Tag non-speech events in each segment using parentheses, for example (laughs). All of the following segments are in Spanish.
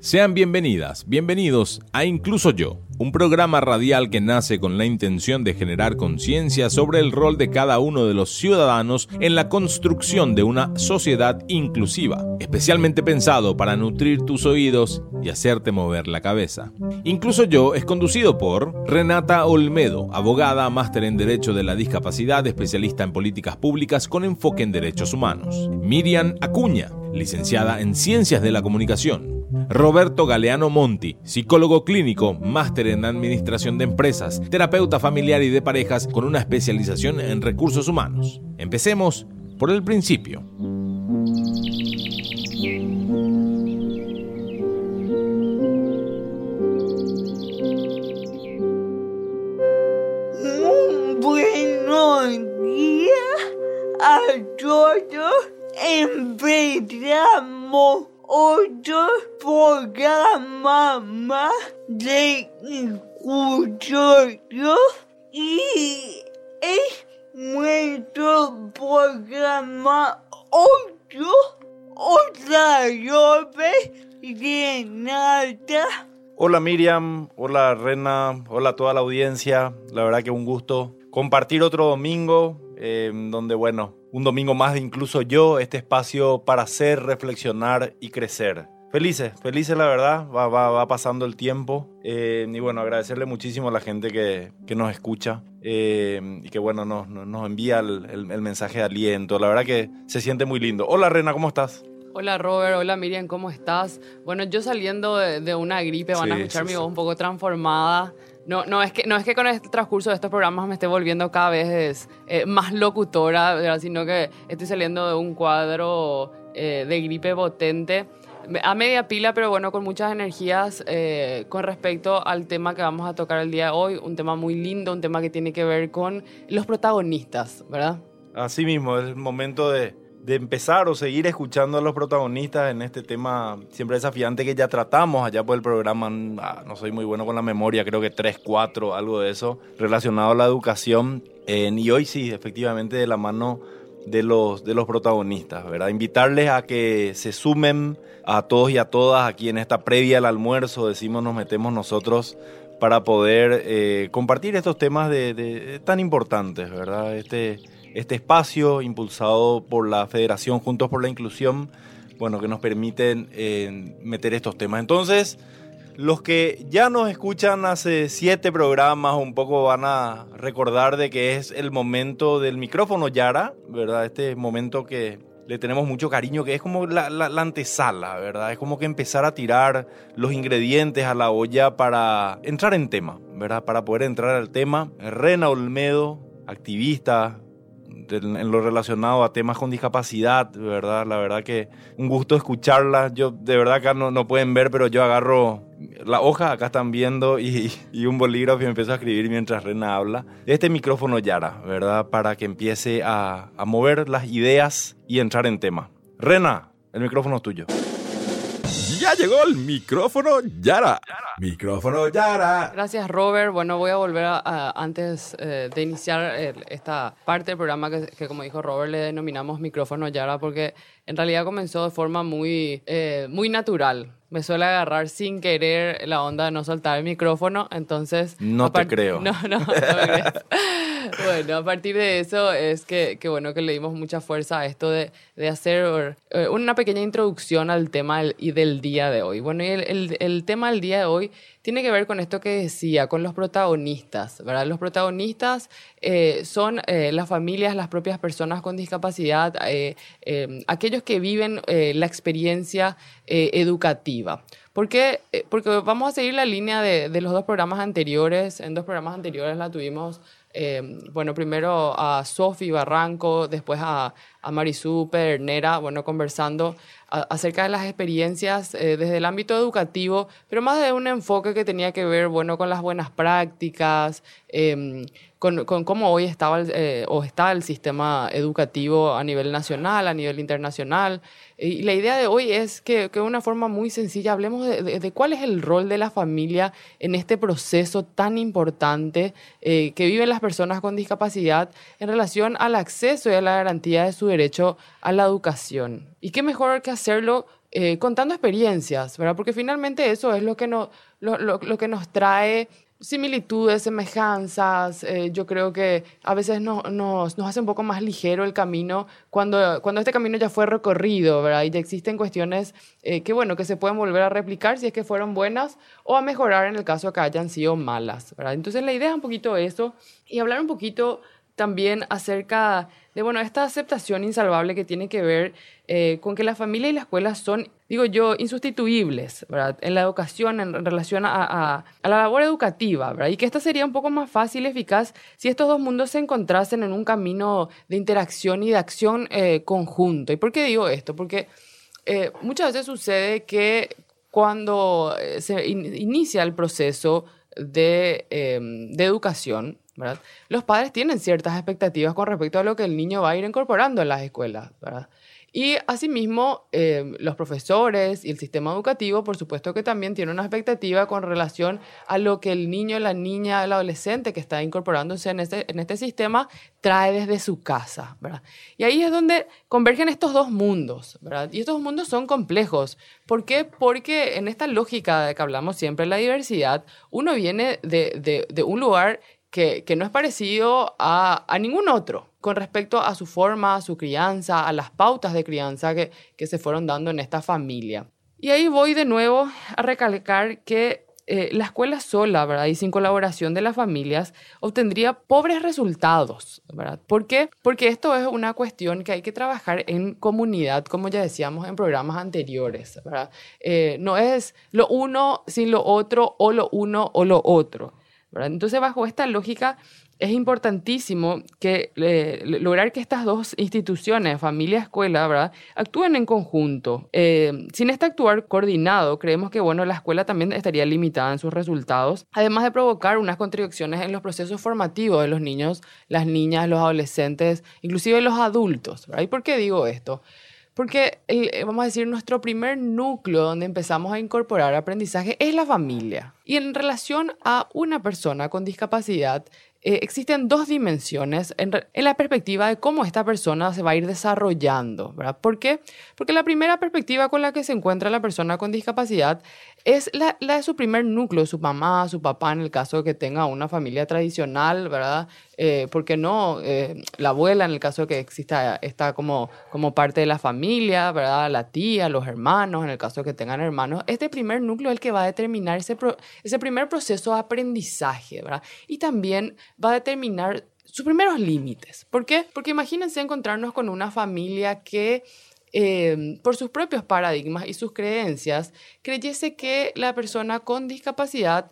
Sean bienvenidas, bienvenidos a Incluso Yo, un programa radial que nace con la intención de generar conciencia sobre el rol de cada uno de los ciudadanos en la construcción de una sociedad inclusiva, especialmente pensado para nutrir tus oídos y hacerte mover la cabeza. Incluso Yo es conducido por Renata Olmedo, abogada, máster en Derecho de la Discapacidad, especialista en políticas públicas con enfoque en derechos humanos. Miriam Acuña, licenciada en Ciencias de la Comunicación. Roberto Galeano Monti, psicólogo clínico, máster en Administración de Empresas, terapeuta familiar y de parejas con una especialización en recursos humanos. Empecemos por el principio. Un buen día a todos. Empezamos otro programa más de Escucho y es nuestro programa 8 otra vez de nada. Hola Miriam, hola Rena, hola toda la audiencia. La verdad que un gusto compartir otro domingo, eh, donde bueno, un domingo más de incluso yo, este espacio para hacer, reflexionar y crecer. Felices, felices la verdad, va, va, va pasando el tiempo eh, y bueno, agradecerle muchísimo a la gente que, que nos escucha eh, y que bueno, nos, nos envía el, el, el mensaje de aliento, la verdad que se siente muy lindo. Hola Rena, ¿cómo estás? Hola Robert, hola Miriam, ¿cómo estás? Bueno, yo saliendo de, de una gripe, van a escuchar sí, mi sí. voz un poco transformada. No, no, es que, no es que con el transcurso de estos programas me esté volviendo cada vez eh, más locutora, sino que estoy saliendo de un cuadro eh, de gripe potente. A media pila, pero bueno, con muchas energías eh, con respecto al tema que vamos a tocar el día de hoy. Un tema muy lindo, un tema que tiene que ver con los protagonistas, ¿verdad? Así mismo, es el momento de, de empezar o seguir escuchando a los protagonistas en este tema siempre desafiante que ya tratamos allá por el programa. ah, no soy muy bueno con la memoria, creo que 3, 4, algo de eso, relacionado a la educación. Eh, y hoy sí, efectivamente, de la mano de los, de los protagonistas, ¿verdad? Invitarles a que se sumen a todos y a todas aquí en esta previa al almuerzo, decimos, nos metemos nosotros para poder eh, compartir estos temas de, tan importantes, ¿verdad? Este, este espacio impulsado por la Federación Juntos por la Inclusión, bueno, que nos permiten eh, meter estos temas. Entonces, los que ya nos escuchan hace siete programas, un poco van a recordar de que es el momento del micrófono Yara, ¿verdad? Este momento que le tenemos mucho cariño, que es como la, la- la antesala, ¿verdad? Es como que empezar a tirar los ingredientes a la olla para entrar en tema, ¿verdad? Para poder entrar al tema. Rena Olmedo, activista, en lo relacionado a temas con discapacidad, ¿verdad? La verdad que un gusto escucharla. Yo, de verdad, acá no, no pueden ver, pero yo agarro la hoja, acá están viendo, y, y un bolígrafo y empiezo a escribir mientras Rena habla. Este micrófono Yara, ¿verdad? Para que empiece a, a mover las ideas y entrar en tema. Rena, el micrófono es tuyo. Ya llegó el micrófono Yara. Micrófono Yara. Gracias, Robert. Bueno, voy a volver a, a- antes eh, de iniciar el- esta parte del programa que, que, como dijo Robert, le denominamos micrófono Yara porque en realidad comenzó de forma muy, eh, muy natural. Me suele agarrar sin querer la onda de no soltar el micrófono, entonces... No te creo. (laughs) No, no, no me crees. (laughs) Bueno, a partir de eso es que, que bueno que le dimos mucha fuerza a esto de, de hacer eh, una pequeña introducción al tema del, y del día de hoy. Bueno, y el, el- el tema del día de hoy tiene que ver con esto que decía, con los protagonistas, ¿verdad? Los protagonistas eh, son eh, las familias, las propias personas con discapacidad, eh, aquellos que viven la experiencia educativa. ¿Por qué? Porque vamos a seguir la línea de los dos programas anteriores. En dos programas anteriores la tuvimos, eh, bueno, primero a Sofi Barranco, después a, a Marisú Pedernera, bueno, conversando acerca de las experiencias eh, desde el ámbito educativo, pero más de un enfoque que tenía que ver, bueno, con las buenas prácticas, em, con, cómo hoy estaba eh, o está el sistema educativo a nivel nacional, a nivel internacional. Y la idea de hoy es que, de una forma muy sencilla hablemos de, cuál es el rol de la familia en este proceso tan importante eh, que viven las personas con discapacidad en relación al acceso y a la garantía de su derecho a la educación. Y qué mejor que hacerlo eh, contando experiencias, ¿verdad? Porque finalmente eso es lo que, no, lo que nos trae similitudes, semejanzas. Eh, yo creo que a veces no, nos, nos, hace un poco más ligero el camino cuando, cuando este camino ya fue recorrido, ¿verdad? Y ya existen cuestiones eh, que, bueno, que se pueden volver a replicar si es que fueron buenas o a mejorar en el caso que hayan sido malas, ¿verdad? Entonces la idea es un poquito eso y hablar un poquito también acerca de, bueno, esta aceptación insalvable que tiene que ver eh, con que la familia y la escuela son, digo yo, insustituibles. En la educación, en relación a, la labor educativa. Y que esta sería un poco más fácil y eficaz si estos dos mundos se encontrasen en un camino de interacción y de acción eh, conjunto. ¿Y por qué digo esto? Porque eh, muchas veces sucede que cuando eh, se in inicia el proceso de, de educación. Los padres tienen ciertas expectativas con respecto a lo que el niño va a ir incorporando en las escuelas. Y asimismo, eh, los profesores y el sistema educativo, por supuesto que también tienen una expectativa con relación a lo que el niño, la niña, el adolescente que está incorporándose en este, en este sistema trae desde su casa, ¿verdad? Y ahí es donde convergen estos dos mundos, ¿verdad? Y estos mundos son complejos. ¿Por qué? Porque en esta lógica de que hablamos siempre la diversidad, uno viene de, de, de un lugar que, que, no es parecido a, a, ningún otro con respecto a su forma, a su crianza, a las pautas de crianza que, que se fueron dando en esta familia. Y ahí voy de nuevo a recalcar que eh, la escuela sola, ¿verdad? Y sin colaboración de las familias, obtendría pobres resultados, ¿verdad? ¿Por qué? Porque esto es una cuestión que hay que trabajar en comunidad, como ya decíamos en programas anteriores, ¿verdad? Eh, no es lo uno sin lo otro o lo uno o lo otro. ¿verdad? Entonces, bajo esta lógica, es importantísimo que eh, lograr que estas dos instituciones, familia escuela, ¿verdad? actúen en conjunto. Eh, sin este actuar coordinado, creemos que bueno, la escuela también estaría limitada en sus resultados, además de provocar unas contradicciones en los procesos formativos de los niños, las niñas, los adolescentes, inclusive los adultos. ¿Y por qué digo esto? Porque, el, vamos a decir, nuestro primer núcleo donde empezamos a incorporar aprendizaje es la familia. Y en relación a una persona con discapacidad, eh, existen dos dimensiones en, en, la perspectiva de cómo esta persona se va a ir desarrollando, ¿verdad? ¿Por qué? Porque la primera perspectiva con la que se encuentra la persona con discapacidad es la, la su primer núcleo, su mamá, su papá, en el caso de que tenga una familia tradicional, ¿verdad? Eh, ¿Por qué no? Eh, la abuela, en el caso de que exista, está como, como parte de la familia, ¿verdad? La tía, los hermanos, en el caso de que tengan hermanos. Este primer núcleo es el que va a determinar ese, ese primer proceso de aprendizaje, ¿verdad? Y también va a determinar sus primeros límites. ¿Por qué? Porque imagínense encontrarnos con una familia que eh, por sus propios paradigmas y sus creencias, creyese que la persona con discapacidad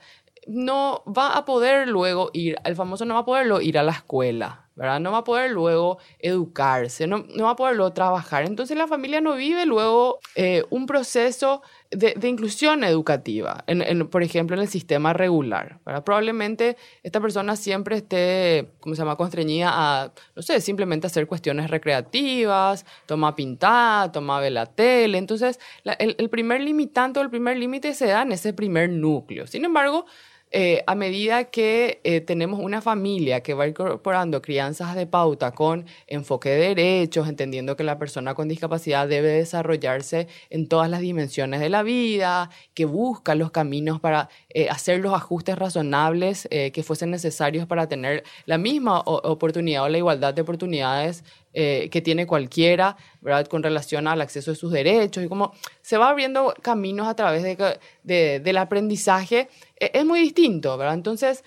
no va a poder luego ir, el famoso no va a poderlo ir a la escuela, ¿verdad? No va a poder luego educarse, no, no va a poder luego trabajar. Entonces la familia no vive luego eh, un proceso de, inclusión educativa, por ejemplo, en el sistema regular. ¿verdad? Probablemente esta persona siempre esté, ¿cómo se llama?, constreñida a, no sé, simplemente hacer cuestiones recreativas, toma pintar, toma ver la tele. Entonces, el primer limitante o el primer límite se da en ese primer núcleo. Sin embargo, eh, a medida que eh, tenemos una familia que va incorporando crianzas de pauta con enfoque de derechos, entendiendo que la persona con discapacidad debe desarrollarse en todas las dimensiones de la vida, que busca los caminos para eh, hacer los ajustes razonables que fuesen necesarios para tener la misma oportunidad o la igualdad de oportunidades eh, que tiene cualquiera, ¿verdad? Con relación al acceso a sus derechos y cómo se va abriendo caminos a través de, de, del aprendizaje, eh, es muy distinto, ¿verdad? Entonces,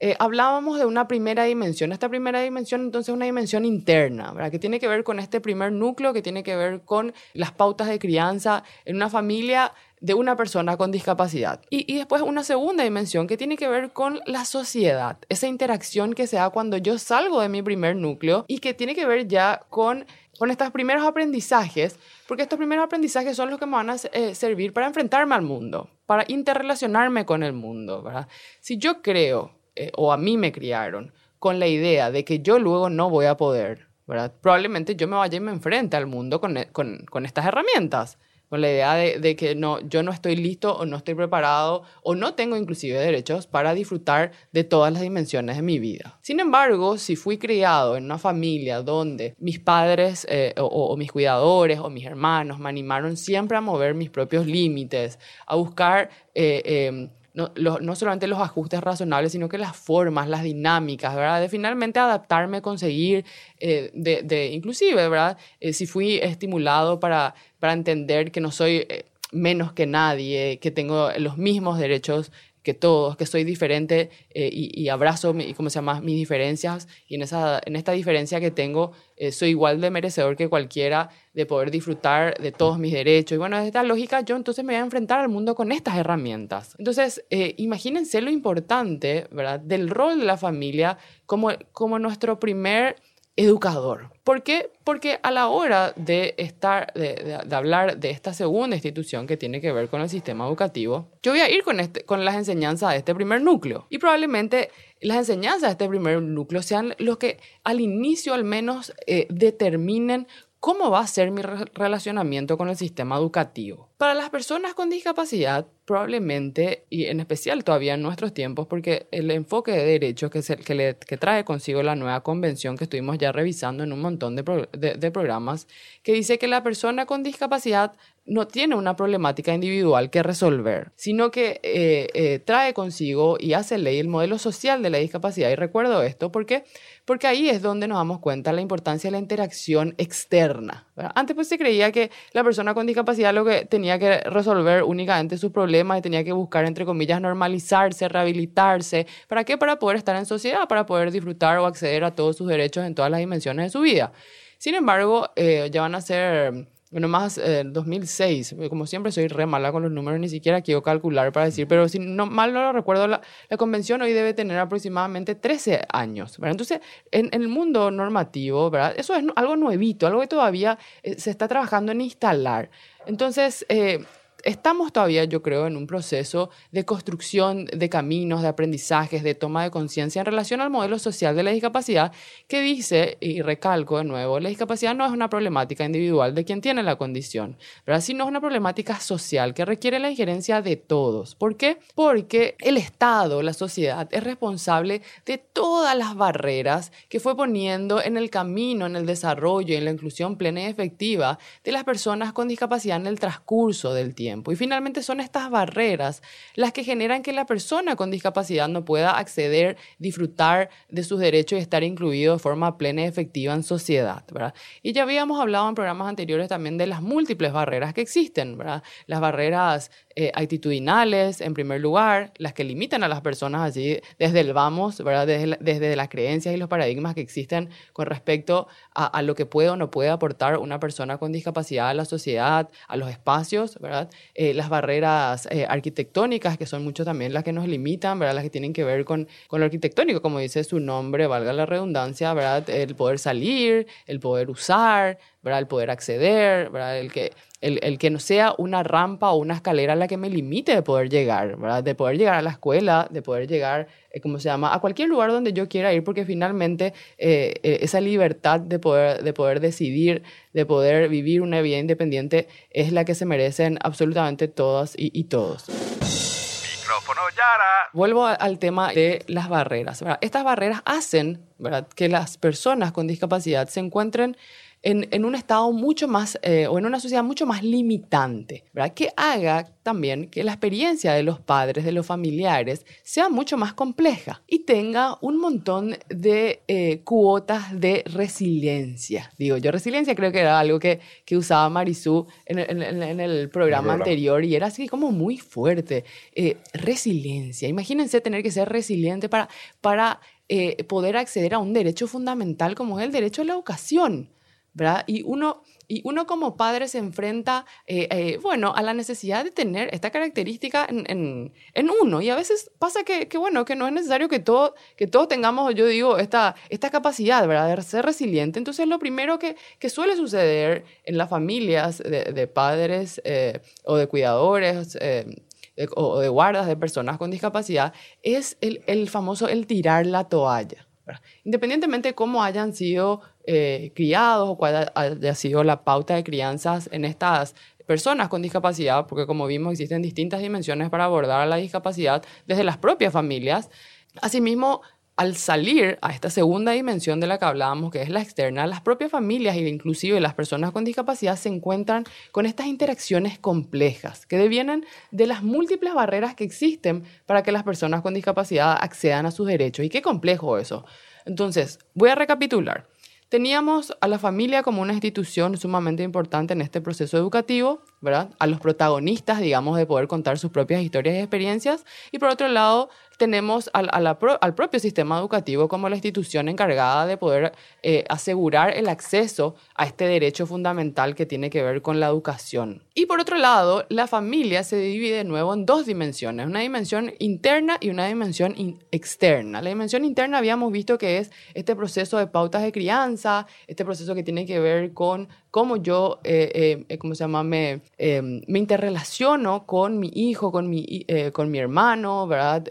eh, hablábamos de una primera dimensión. Esta primera dimensión, entonces, es una dimensión interna, ¿verdad? Que tiene que ver con este primer núcleo, que tiene que ver con las pautas de crianza en una familia de una persona con discapacidad. Y, y, después una segunda dimensión que tiene que ver con la sociedad, esa interacción que se da cuando yo salgo de mi primer núcleo y que tiene que ver ya con, con estos primeros aprendizajes, porque estos primeros aprendizajes son los que me van a eh, servir para enfrentarme al mundo, para interrelacionarme con el mundo, ¿verdad? Si yo creo, eh, o a mí me criaron, con la idea de que yo luego no voy a poder, ¿verdad? Probablemente yo me vaya y me enfrente al mundo con, con, con estas herramientas. Con la idea de, que no, yo no estoy listo o no estoy preparado o no tengo inclusive derechos para disfrutar de todas las dimensiones de mi vida. Sin embargo, si fui criado en una familia donde mis padres eh, o, mis cuidadores o mis hermanos me animaron siempre a mover mis propios límites, a buscar... Eh, eh, no, no, solamente los ajustes razonables, sino que las formas, las dinámicas, ¿verdad? De finalmente adaptarme, conseguir, eh, de, de, inclusive, ¿verdad? Eh, si fui estimulado para, para entender que no soy eh, menos que nadie, que tengo los mismos derechos que todos, que soy diferente eh, y, abrazo mi, ¿cómo se llama? mis diferencias y en, esa, en esta diferencia que tengo eh, soy igual de merecedor que cualquiera de poder disfrutar de todos mis derechos. Y bueno, desde esta lógica yo entonces me voy a enfrentar al mundo con estas herramientas. Entonces, eh, imagínense lo importante, ¿verdad?, del rol de la familia como, como nuestro primer educador. ¿Por qué? Porque a la hora de, estar, de, de, de, hablar de esta segunda institución que tiene que ver con el sistema educativo, yo voy a ir con, este, con las enseñanzas de este primer núcleo. Y probablemente las enseñanzas de este primer núcleo sean los que al inicio al menos eh, determinen ¿Cómo va a ser mi relacionamiento con el sistema educativo? Para las personas con discapacidad, probablemente, y en especial todavía en nuestros tiempos, porque el enfoque de derechos que, que, le, que trae consigo la nueva convención que estuvimos ya revisando en un montón de, pro, de, de programas, que dice que la persona con discapacidad no tiene una problemática individual que resolver, sino que eh, eh, trae consigo y hace ley el modelo social de la discapacidad. Y recuerdo esto porque, porque ahí es donde nos damos cuenta la importancia de la interacción externa. Antes pues se creía que la persona con discapacidad lo que tenía que resolver únicamente sus problemas y tenía que buscar, entre comillas, normalizarse, rehabilitarse. ¿Para qué? Para poder estar en sociedad, para poder disfrutar o acceder a todos sus derechos en todas las dimensiones de su vida. Sin embargo, eh, ya van a ser bueno, más eh, 2006, como siempre soy re mala con los números, ni siquiera quiero calcular para decir, pero si no, mal no lo recuerdo, la, convención hoy debe tener aproximadamente 13 años. Entonces, en, el mundo normativo. Eso es algo nuevito, algo que todavía eh, se está trabajando en instalar. Entonces, eh, estamos todavía, yo creo, en un proceso de construcción de caminos, de aprendizajes, de toma de conciencia en relación al modelo social de la discapacidad que dice, y recalco de nuevo, la discapacidad no es una problemática individual de quien tiene la condición, pero sino es una problemática social que requiere la injerencia de todos. ¿Por qué? Porque el Estado, la sociedad, es responsable de todas las barreras que fue poniendo en el camino, en el desarrollo en la inclusión plena y efectiva de las personas con discapacidad en el transcurso del tiempo tiempo. Y finalmente son estas barreras las que generan que la persona con discapacidad no pueda acceder, disfrutar de sus derechos y estar incluido de forma plena y efectiva en sociedad. ¿verdad? Y ya habíamos hablado en programas anteriores también de las múltiples barreras que existen, ¿verdad? las barreras eh, actitudinales, en primer lugar, las que limitan a las personas así desde el vamos, ¿verdad? Desde, desde las creencias y los paradigmas que existen con respecto a, a, lo que puede o no puede aportar una persona con discapacidad a la sociedad, a los espacios, ¿verdad? Eh, las barreras eh, arquitectónicas, que son mucho también las que nos limitan, ¿verdad? Las que tienen que ver con, con lo arquitectónico, como dice su nombre, valga la redundancia, ¿verdad? El poder salir, el poder usar, ¿verdad? El poder acceder, ¿verdad? El que, el, el, que no sea una rampa o una escalera la que me limite de poder llegar, ¿verdad? De poder llegar a la escuela, de poder llegar, eh, ¿cómo se llama? A cualquier lugar donde yo quiera ir, porque finalmente eh, eh, esa libertad de poder, de poder decidir, de poder vivir una vida independiente, es la que se merecen absolutamente todas y, y todos. Micrófono Yara. Vuelvo al tema de las barreras. ¿verdad? Estas barreras hacen ¿verdad? que las personas con discapacidad se encuentren en, en, un estado mucho más, eh, o en una sociedad mucho más limitante, ¿verdad? Que haga también que la experiencia de los padres, de los familiares, sea mucho más compleja y tenga un montón de eh, cuotas de resiliencia. Digo, yo resiliencia creo que era algo que, que usaba Marisú en, en, en el programa anterior y era así como muy fuerte. Eh, resiliencia. Imagínense tener que ser resiliente para, para eh, poder acceder a un derecho fundamental como es el derecho a la educación. ¿Verdad? Y uno, y uno como padre se enfrenta, eh, eh, bueno, a la necesidad de tener esta característica en, en, en uno. Y a veces pasa que, que, bueno, que no es necesario que, todo, que todos tengamos, yo digo, esta, esta capacidad, ¿verdad? De ser resiliente. Entonces, lo primero que, que suele suceder en las familias de, de padres eh, o de cuidadores, o de guardas de personas con discapacidad es el, el famoso el tirar la toalla. Independientemente de cómo hayan sido eh, criados o cuál haya sido la pauta de crianzas en estas personas con discapacidad, porque como vimos existen distintas dimensiones para abordar la discapacidad desde las propias familias. Asimismo, al salir a esta segunda dimensión de la que hablábamos, que es la externa, las propias familias e inclusive las personas con discapacidad se encuentran con estas interacciones complejas que devienen de las múltiples barreras que existen para que las personas con discapacidad accedan a sus derechos. Y qué complejo eso. Entonces, voy a recapitular. Teníamos a la familia como una institución sumamente importante en este proceso educativo, ¿verdad? A los protagonistas, digamos, de poder contar sus propias historias y experiencias. Y por otro lado, tenemos al, al propio sistema educativo como la institución encargada de poder eh, asegurar el acceso a este derecho fundamental que tiene que ver con la educación. Y por otro lado, la familia se divide de nuevo en dos dimensiones, una dimensión interna y una dimensión externa. La dimensión interna habíamos visto que es este proceso de pautas de crianza, este proceso que tiene que ver con cómo yo, eh, eh, ¿cómo se llama? Me, me interrelaciono con mi hijo, con mi, con mi hermano, ¿verdad?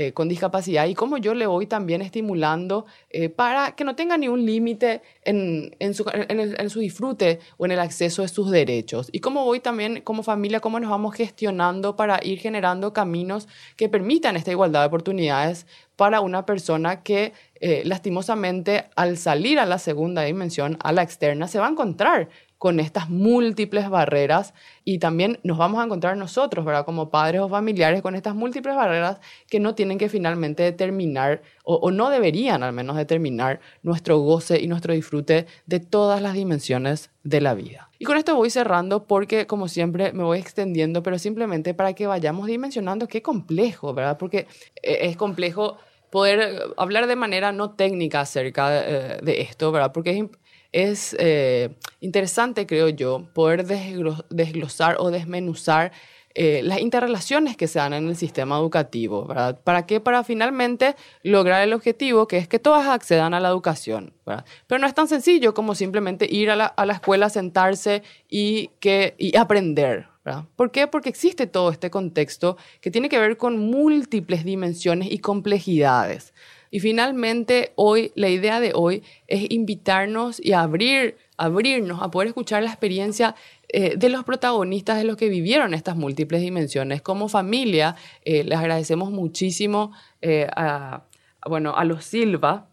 Eh, con discapacidad y cómo yo le voy también estimulando eh, para que no tenga ni un límite en, en, su, en, su, disfrute o en el acceso a sus derechos. Y cómo voy también como familia, cómo nos vamos gestionando para ir generando caminos que permitan esta igualdad de oportunidades para una persona que eh, lastimosamente al salir a la segunda dimensión, a la externa, se va a encontrar con estas múltiples barreras y también nos vamos a encontrar nosotros, ¿verdad? Como padres o familiares con estas múltiples barreras que no tienen que finalmente determinar o, no deberían al menos determinar nuestro goce y nuestro disfrute de todas las dimensiones de la vida. Y con esto voy cerrando porque como siempre me voy extendiendo, pero simplemente para que vayamos dimensionando qué complejo, ¿verdad? Porque eh, es complejo poder hablar de manera no técnica acerca de, eh, de esto, ¿verdad? Porque es es eh, interesante, creo yo, poder desglosar o desmenuzar eh, las interrelaciones que se dan en el sistema educativo, ¿verdad? ¿Para qué? Para finalmente lograr el objetivo, que es que todas accedan a la educación, ¿verdad? Pero no es tan sencillo como simplemente ir a la, escuela, sentarse y, que, y aprender, ¿verdad? ¿Por qué? Porque existe todo este contexto que tiene que ver con múltiples dimensiones y complejidades. Y finalmente, hoy, la idea de hoy es invitarnos y abrir, abrirnos a poder escuchar la experiencia eh, de los protagonistas, de los que vivieron estas múltiples dimensiones. Como familia, eh, les agradecemos muchísimo eh, a, bueno, a los Silva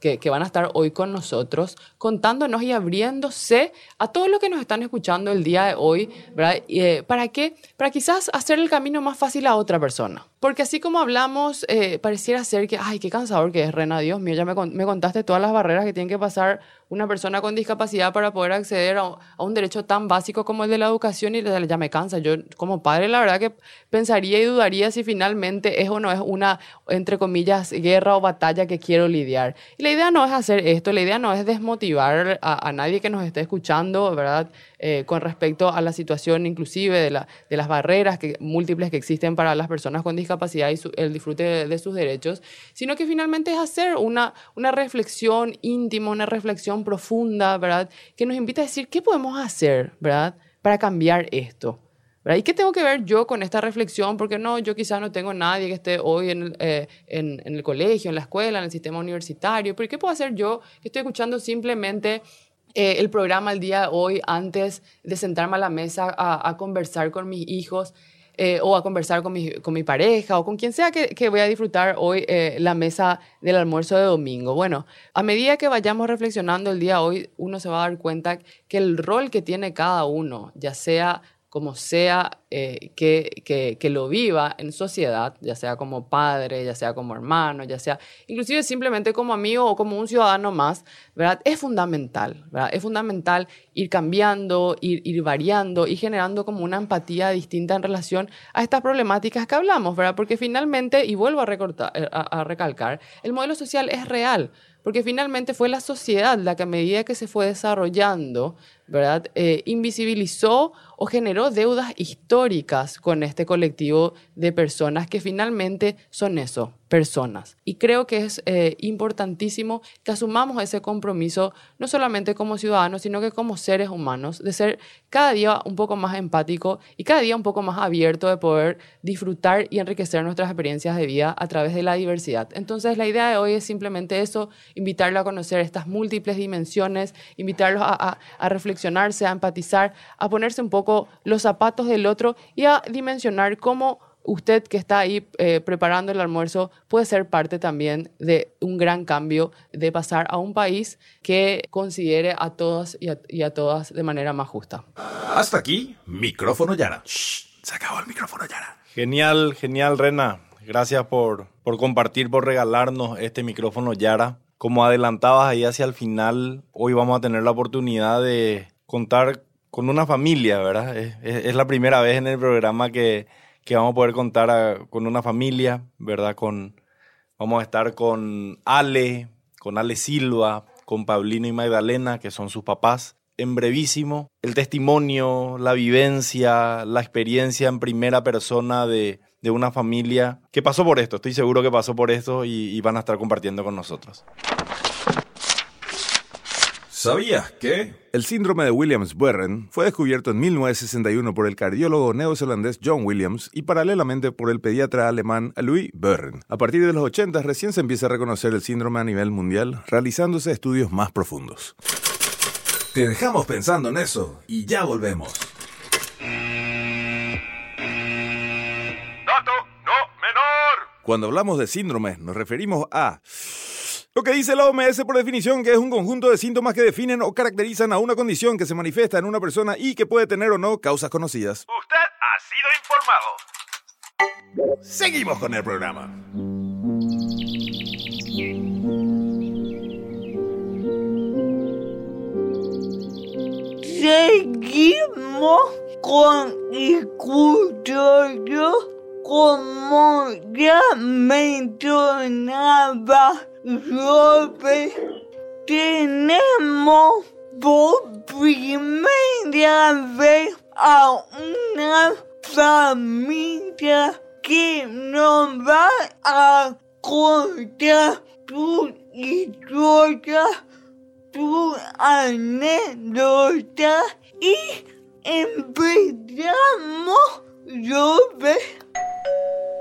que, van a estar hoy con nosotros, contándonos y abriéndose a todo lo que nos están escuchando el día de hoy, ¿Para qué? Para quizás hacer el camino más fácil a otra persona. Porque así como hablamos, eh, pareciera ser que, ay, qué cansador que es, Rena, Dios mío, ya me, me contaste todas las barreras que tienen que pasar una persona con discapacidad para poder acceder a, un derecho tan básico como el de la educación y ya me cansa. Yo como padre la verdad que pensaría y dudaría si finalmente es o no es una, entre comillas, guerra o batalla que quiero lidiar. Y la idea no es hacer esto, la idea no es desmotivar a nadie que nos esté escuchando, ¿verdad? Eh, con respecto a la situación inclusive de, la, de las barreras que, múltiples que existen para las personas con discapacidad y el disfrute de, sus derechos, sino que finalmente es hacer una, una reflexión íntima, una reflexión profunda, ¿verdad? Que nos invita a decir, ¿qué podemos hacer, ¿verdad? Para cambiar esto. ¿Y qué tengo que ver yo con esta reflexión? Porque no, yo quizás no tengo nadie que esté hoy en, eh, en, en, el colegio, en la escuela, en el sistema universitario, pero ¿qué puedo hacer yo que estoy escuchando simplemente eh, el programa el día de hoy antes de sentarme a la mesa a, conversar con mis hijos eh, o a conversar con mi, pareja o con quien sea que, que voy a disfrutar hoy eh, la mesa del almuerzo de domingo. Bueno, a medida que vayamos reflexionando el día de hoy, uno se va a dar cuenta que el rol que tiene cada uno, ya sea como sea eh, que, que, lo viva en sociedad, ya sea como padre, ya sea como hermano, ya sea inclusive simplemente como amigo o como un ciudadano más, ¿verdad? Es fundamental, ¿verdad? Es fundamental ir cambiando, ir, ir variando y generando como una empatía distinta en relación a estas problemáticas que hablamos, ¿verdad? Porque finalmente, y vuelvo a, recortar, eh, a, a recalcar, el modelo social es real, porque finalmente fue la sociedad la que a medida que se fue desarrollando, ¿verdad? Eh, invisibilizó o generó deudas históricas con este colectivo de personas que finalmente son eso, personas. Y creo que es eh, importantísimo que asumamos ese compromiso, no solamente como ciudadanos, sino que como seres humanos, de ser cada día un poco más empático y cada día un poco más abierto de poder disfrutar y enriquecer nuestras experiencias de vida a través de la diversidad. Entonces, la idea de hoy es simplemente eso, invitarlo a conocer estas múltiples dimensiones, invitarlos a, a reflexionarse, a empatizar, a ponerse un poco los zapatos del otro y a dimensionar cómo usted que está ahí eh, preparando el almuerzo puede ser parte también de un gran cambio de pasar a un país que considere a todos y a, todas de manera más justa. Hasta aquí, micrófono Yara. se acabó el micrófono Yara. Genial, genial, Rena. Gracias por, por compartir, por regalarnos este micrófono Yara. Como adelantabas ahí hacia el final, hoy vamos a tener la oportunidad de contar con una familia, ¿verdad? es la primera vez en el programa que que vamos a poder contar con una familia, ¿verdad? Con, vamos a estar con Ale, con Ale Silva, con Paulino y Magdalena, que son sus papás. En brevísimo, el testimonio, la vivencia, la experiencia en primera persona de, de una familia que pasó por esto. Estoy seguro que pasó por esto y, y van a estar compartiendo con nosotros. ¿Sabías que? El síndrome de Williams-Buerren fue descubierto en 1961 por el cardiólogo neozelandés John Williams y paralelamente por el pediatra alemán Louis Buerren. A partir de los 80 recién se empieza a reconocer el síndrome a nivel mundial, realizándose estudios más profundos. Te dejamos pensando en eso y ya volvemos. Cuando hablamos de síndromes nos referimos a lo que dice la OMS por definición que es un conjunto de síntomas que definen o caracterizan a una condición que se manifiesta en una persona y que puede tener o no causas conocidas. Usted ha sido informado. Seguimos con el programa. Seguimos con escuchando como ya mencionaba Robert, tenemos por primera vez a una familia que nos va a contar tu historia, tu anécdota y empezamos, Robert.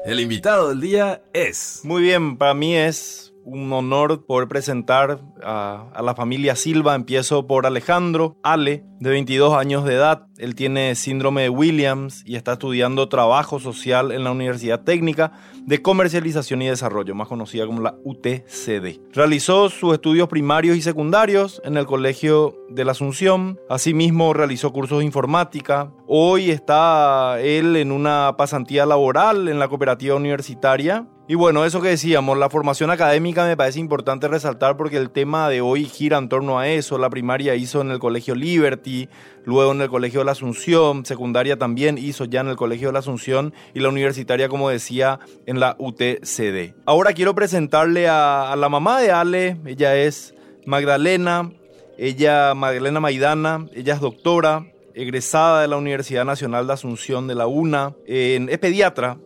El invitado del día es... Muy bien, para mí es un honor poder presentar a, la familia Silva. Empiezo por Alejandro Ale, de 22 años de edad. Él tiene síndrome de Williams y está estudiando trabajo social en la Universidad Técnica de Comercialización y Desarrollo, más conocida como la UTCD. Realizó sus estudios primarios y secundarios en el Colegio de la Asunción. Asimismo, realizó cursos de informática. Hoy está él en una pasantía laboral en la cooperativa universitaria y bueno, eso que decíamos, la formación académica me parece importante resaltar porque el tema de hoy gira en torno a eso. La primaria hizo en el Colegio Liberty, luego en el Colegio de la Asunción, secundaria también hizo ya en el Colegio de la Asunción y la universitaria, como decía, en la UTCD. Ahora quiero presentarle a, la mamá de Ale, ella es Magdalena, ella, Magdalena Maidana, ella es doctora, egresada de la Universidad Nacional de Asunción de la UNA, es pediatra,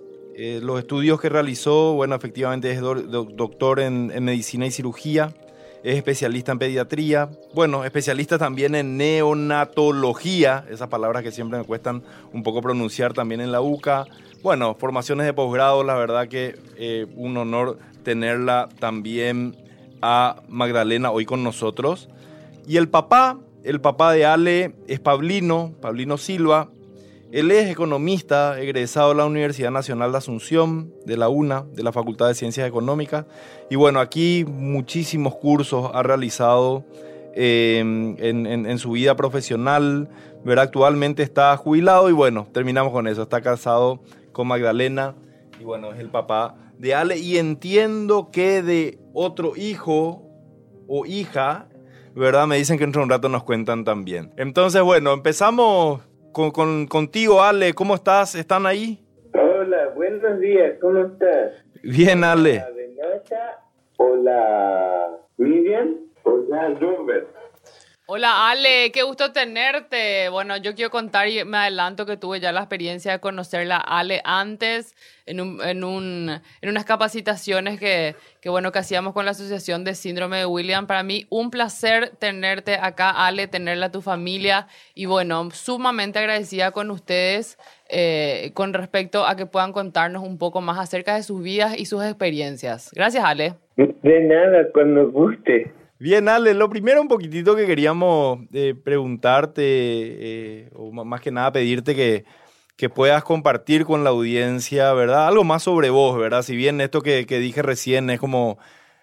eh, los estudios que realizó, bueno, efectivamente es doctor en, medicina y cirugía, es especialista en pediatría, bueno, especialista también en neonatología, esas palabras que siempre me cuestan un poco pronunciar también en la UCA. Bueno, formaciones de posgrado, la verdad que eh, un honor tenerla también a Magdalena hoy con nosotros. Y el papá, el papá de Ale es Pablino, Pablino Silva, él es economista, egresado de la Universidad Nacional de Asunción, de la UNA, de la Facultad de Ciencias Económicas. Y bueno, aquí muchísimos cursos ha realizado em, en, su vida profesional. Verá, actualmente está jubilado y bueno, terminamos con eso. Está casado con Magdalena y bueno, es el papá de Ale. Y entiendo que de otro hijo o hija, ¿verdad? Me dicen que entre un rato nos cuentan también. Entonces, bueno, empezamos con, contigo, Ale. ¿Cómo estás? ¿Están ahí? Hola, buenos días. ¿Cómo estás? Bien, Ale. Hola, Hola, Miriam. Hola, Robert. Hola Ale, qué gusto tenerte. Bueno, yo quiero contar y me adelanto que tuve ya la experiencia de conocerla Ale antes en, un, en, un, en unas capacitaciones que, que, bueno, que hacíamos con la Asociación de Síndrome de William. Para mí, un placer tenerte acá, Ale, tenerla a tu familia y bueno, sumamente agradecida con ustedes eh, con respecto a que puedan contarnos un poco más acerca de sus vidas y sus experiencias. Gracias, Ale. De nada, cuando guste. Bien, Ale, lo primero un poquitito que queríamos eh, preguntarte, eh, o más que nada pedirte que, que, puedas compartir con la audiencia, ¿verdad? Algo más sobre vos, ¿verdad? Si bien esto que, que dije recién es como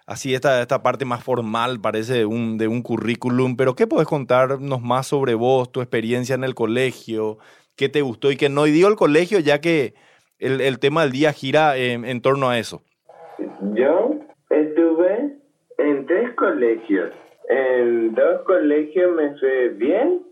así esta, esta parte más formal, parece de un, de un currículum, pero ¿qué puedes contarnos más sobre vos, tu experiencia en el colegio, qué te gustó y qué no? Y digo el colegio ya que el, el tema del día gira en, en torno a eso. Yo estuve en tres colegios. En dos colegios me fue bien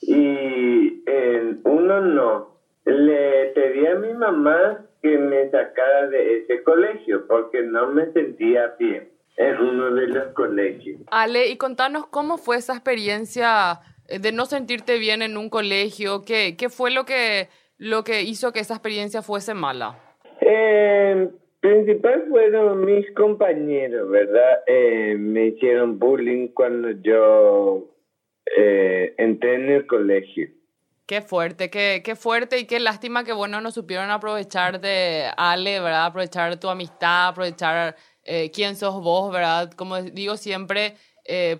y en uno no. Le pedí a mi mamá que me sacara de ese colegio porque no me sentía bien en uno de los colegios. Ale, y contanos cómo fue esa experiencia de no sentirte bien en un colegio. ¿Qué, qué fue lo que, lo que hizo que esa experiencia fuese mala? Eh, principal fueron mis compañeros, ¿verdad? Eh, me hicieron bullying cuando yo eh, entré en el colegio. Qué fuerte, qué, qué fuerte y qué lástima que, bueno, no supieron aprovechar de Ale, ¿verdad? Aprovechar tu amistad, aprovechar eh, quién sos vos, ¿verdad? Como digo siempre,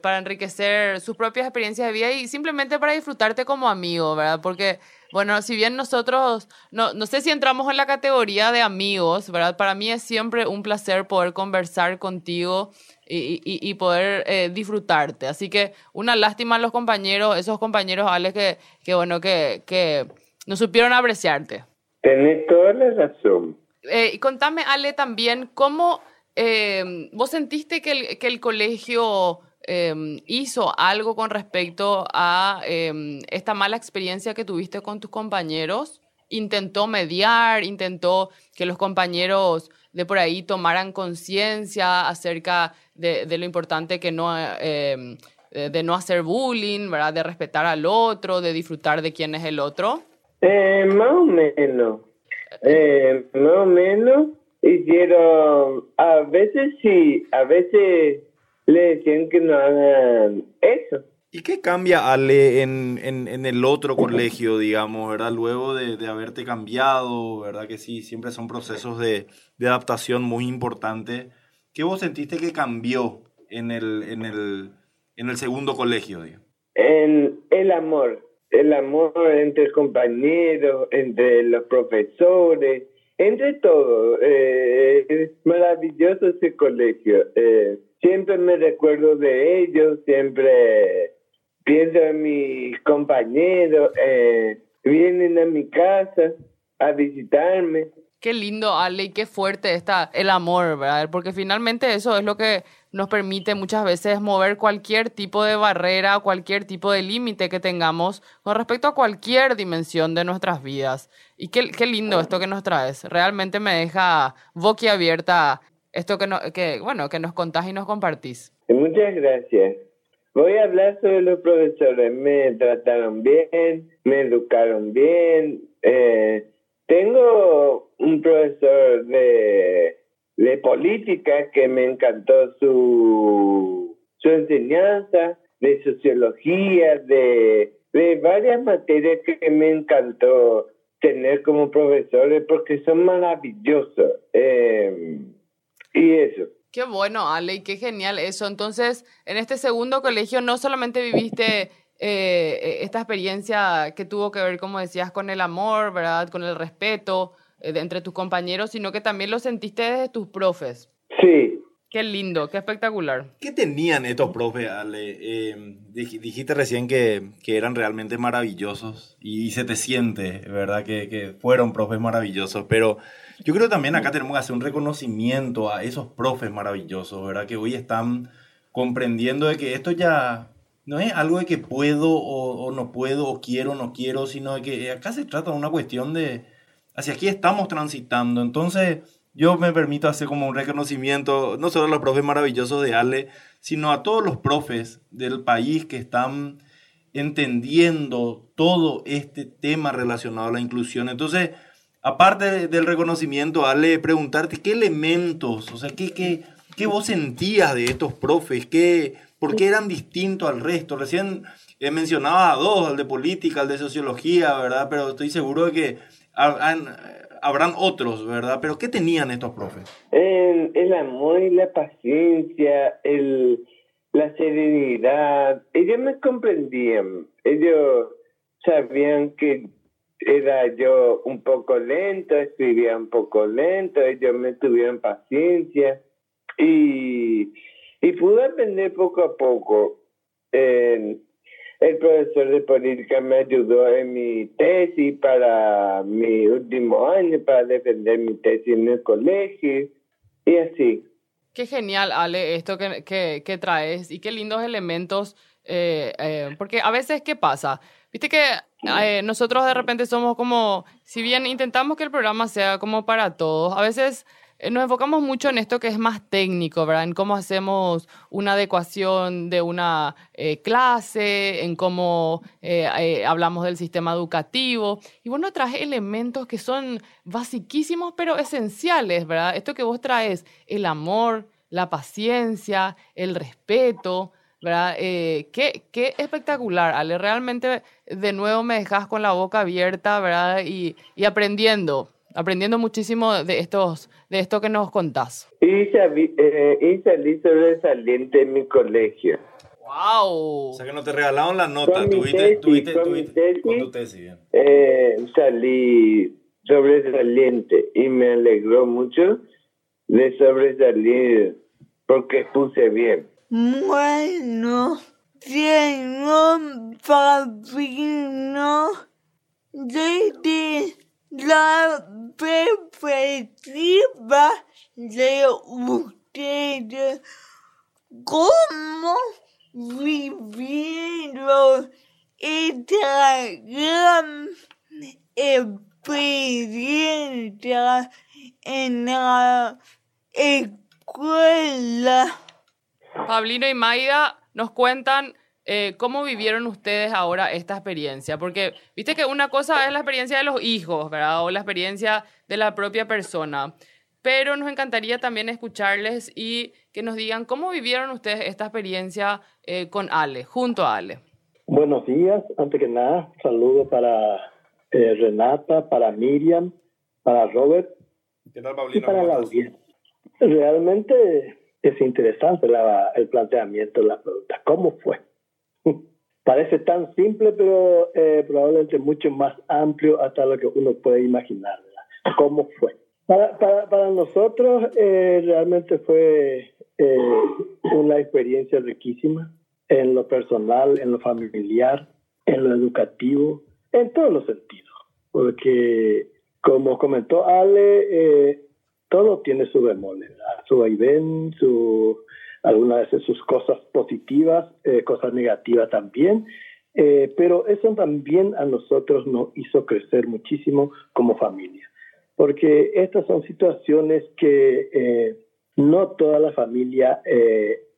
para enriquecer sus propias experiencias de vida y simplemente para disfrutarte como amigo, ¿verdad? Porque, bueno, si bien nosotros, no, no sé si entramos en la categoría de amigos, ¿verdad? Para mí es siempre un placer poder conversar contigo y, y, y poder eh, disfrutarte. Así que una lástima a los compañeros, esos compañeros, Alex, que, que bueno, que, que no supieron apreciarte. Tenés toda la razón. Eh, y contame, Ale, también, ¿cómo eh, vos sentiste que el, que el colegio eh, hizo algo con respecto a eh, esta mala experiencia que tuviste con tus compañeros? ¿Intentó mediar? ¿Intentó que los compañeros de por ahí tomaran conciencia acerca de, de, lo importante que no, eh, de no hacer bullying, ¿verdad? De respetar al otro, de disfrutar de quién es el otro. Eh, más o menos. Eh, más o menos hicieron, a veces sí, a veces le decían que no hagan eso. ¿Y qué cambia, Ale, en, en, en el otro colegio, digamos, verdad? Luego de, de, haberte cambiado, ¿verdad? Que sí, siempre son procesos de, de adaptación muy importantes. ¿Qué vos sentiste que cambió en el, en el, en el segundo colegio, digamos? En el amor, el amor entre compañeros, entre los profesores, entre todo. Eh, es maravilloso ese colegio. Eh, siempre me recuerdo de ellos, siempre pienso en mis compañeros, eh, vienen a mi casa a visitarme. Qué lindo, Ale, y qué fuerte está el amor, ¿verdad? Porque finalmente eso es lo que nos permite muchas veces mover cualquier tipo de barrera, cualquier tipo de límite que tengamos con respecto a cualquier dimensión de nuestras vidas. Y qué, qué lindo esto que nos traes. Realmente me deja boquiabierta esto que, no, que, bueno, que nos contás y nos compartís. Muchas gracias. Voy a hablar sobre los profesores. Me trataron bien, me educaron bien. Eh, tengo un profesor de, de política que me encantó su, su enseñanza, de sociología, de, de varias materias que me encantó tener como profesores porque son maravillosos. Eh, y eso. Qué bueno, Ale, y qué genial eso. Entonces, en este segundo colegio no solamente viviste eh, esta experiencia que tuvo que ver, como decías, con el amor, ¿verdad? Con el respeto eh, de, entre tus compañeros, sino que también lo sentiste desde tus profes. Sí. Qué lindo, qué espectacular. ¿Qué tenían estos profes, Ale? Eh, dijiste recién que, que, eran realmente maravillosos y, se te siente, ¿verdad? Que, que fueron profes maravillosos, pero yo creo también acá tenemos que hacer un reconocimiento a esos profes maravillosos, ¿verdad? Que hoy están comprendiendo de que esto ya no es algo de que puedo o, o, no puedo, o quiero o no quiero, sino de que acá se trata de una cuestión de hacia aquí estamos transitando. Entonces, yo me permito hacer como un reconocimiento, no solo a los profes maravillosos de Ale, sino a todos los profes del país que están entendiendo todo este tema relacionado a la inclusión. Entonces, aparte del reconocimiento, Ale, preguntarte qué elementos, o sea, qué, qué, qué vos sentías de estos profes, qué, por qué eran distintos al resto. Recién he mencionado a dos, al de política, al de sociología, ¿verdad? Pero estoy seguro de que habrán otros, ¿verdad? Pero ¿qué tenían estos profes? El, amor y la paciencia, el, la serenidad. Ellos me comprendían. Ellos sabían que era yo un poco lento, escribía un poco lento, ellos me tuvieron paciencia y, y pude aprender poco a poco. Eh, el profesor de política me ayudó en mi tesis para mi último año, para defender mi tesis en el colegio y así. Qué genial, Ale, esto que, que, traes y qué lindos elementos, eh, eh, porque a veces, ¿qué pasa? Viste que eh, nosotros de repente somos como, si bien intentamos que el programa sea como para todos, a veces nos enfocamos mucho en esto que es más técnico, ¿verdad? En cómo hacemos una adecuación de una eh, clase, en cómo eh, hablamos del sistema educativo. Y bueno, traes elementos que son basiquísimos, pero esenciales, ¿verdad? Esto que vos traes, el amor, la paciencia, el respeto, ¿verdad? qué, qué, espectacular, Ale. Realmente, de nuevo me dejas con la boca abierta, ¿verdad? Y aprendiendo aprendiendo muchísimo de estos de esto que nos contás. Y, salí, eh, y salí sobresaliente en mi colegio. ¡Wow! O sea que no te regalaron la nota, tuviste, tuviste, con, tuviste, con tu tesis. Eh, salí sobresaliente y me alegró mucho de sobresalir porque puse bien. Bueno, tengo padrino desde la perspectiva de ustedes, cómo vivieron esta gran experiencia en la escuela. Pablino y Maida nos cuentan eh, ¿cómo vivieron ustedes ahora esta experiencia? Porque viste que una cosa es la experiencia de los hijos, ¿verdad? O la experiencia de la propia persona. Pero nos encantaría también escucharles y que nos digan cómo vivieron ustedes esta experiencia eh, con Ale, junto a Ale. Buenos días, antes que nada, saludo para eh, Renata, para Miriam, para Robert ¿Qué tal, y para la audiencia. Realmente es interesante el planteamiento de la pregunta. ¿Cómo fue? (laughs) Parece tan simple, pero eh, probablemente mucho más amplio hasta lo que uno puede imaginar. ¿Cómo fue? Para, nosotros eh, realmente fue eh, una experiencia riquísima en lo personal, en lo familiar, en lo educativo, en todos los sentidos. Porque, como comentó Ale, todo tiene su bemoles, su vaivén, su algunas veces sus cosas positivas, eh, cosas negativas también, eh, pero eso también a nosotros nos hizo crecer muchísimo como familia, porque estas son situaciones que eh, no toda la familia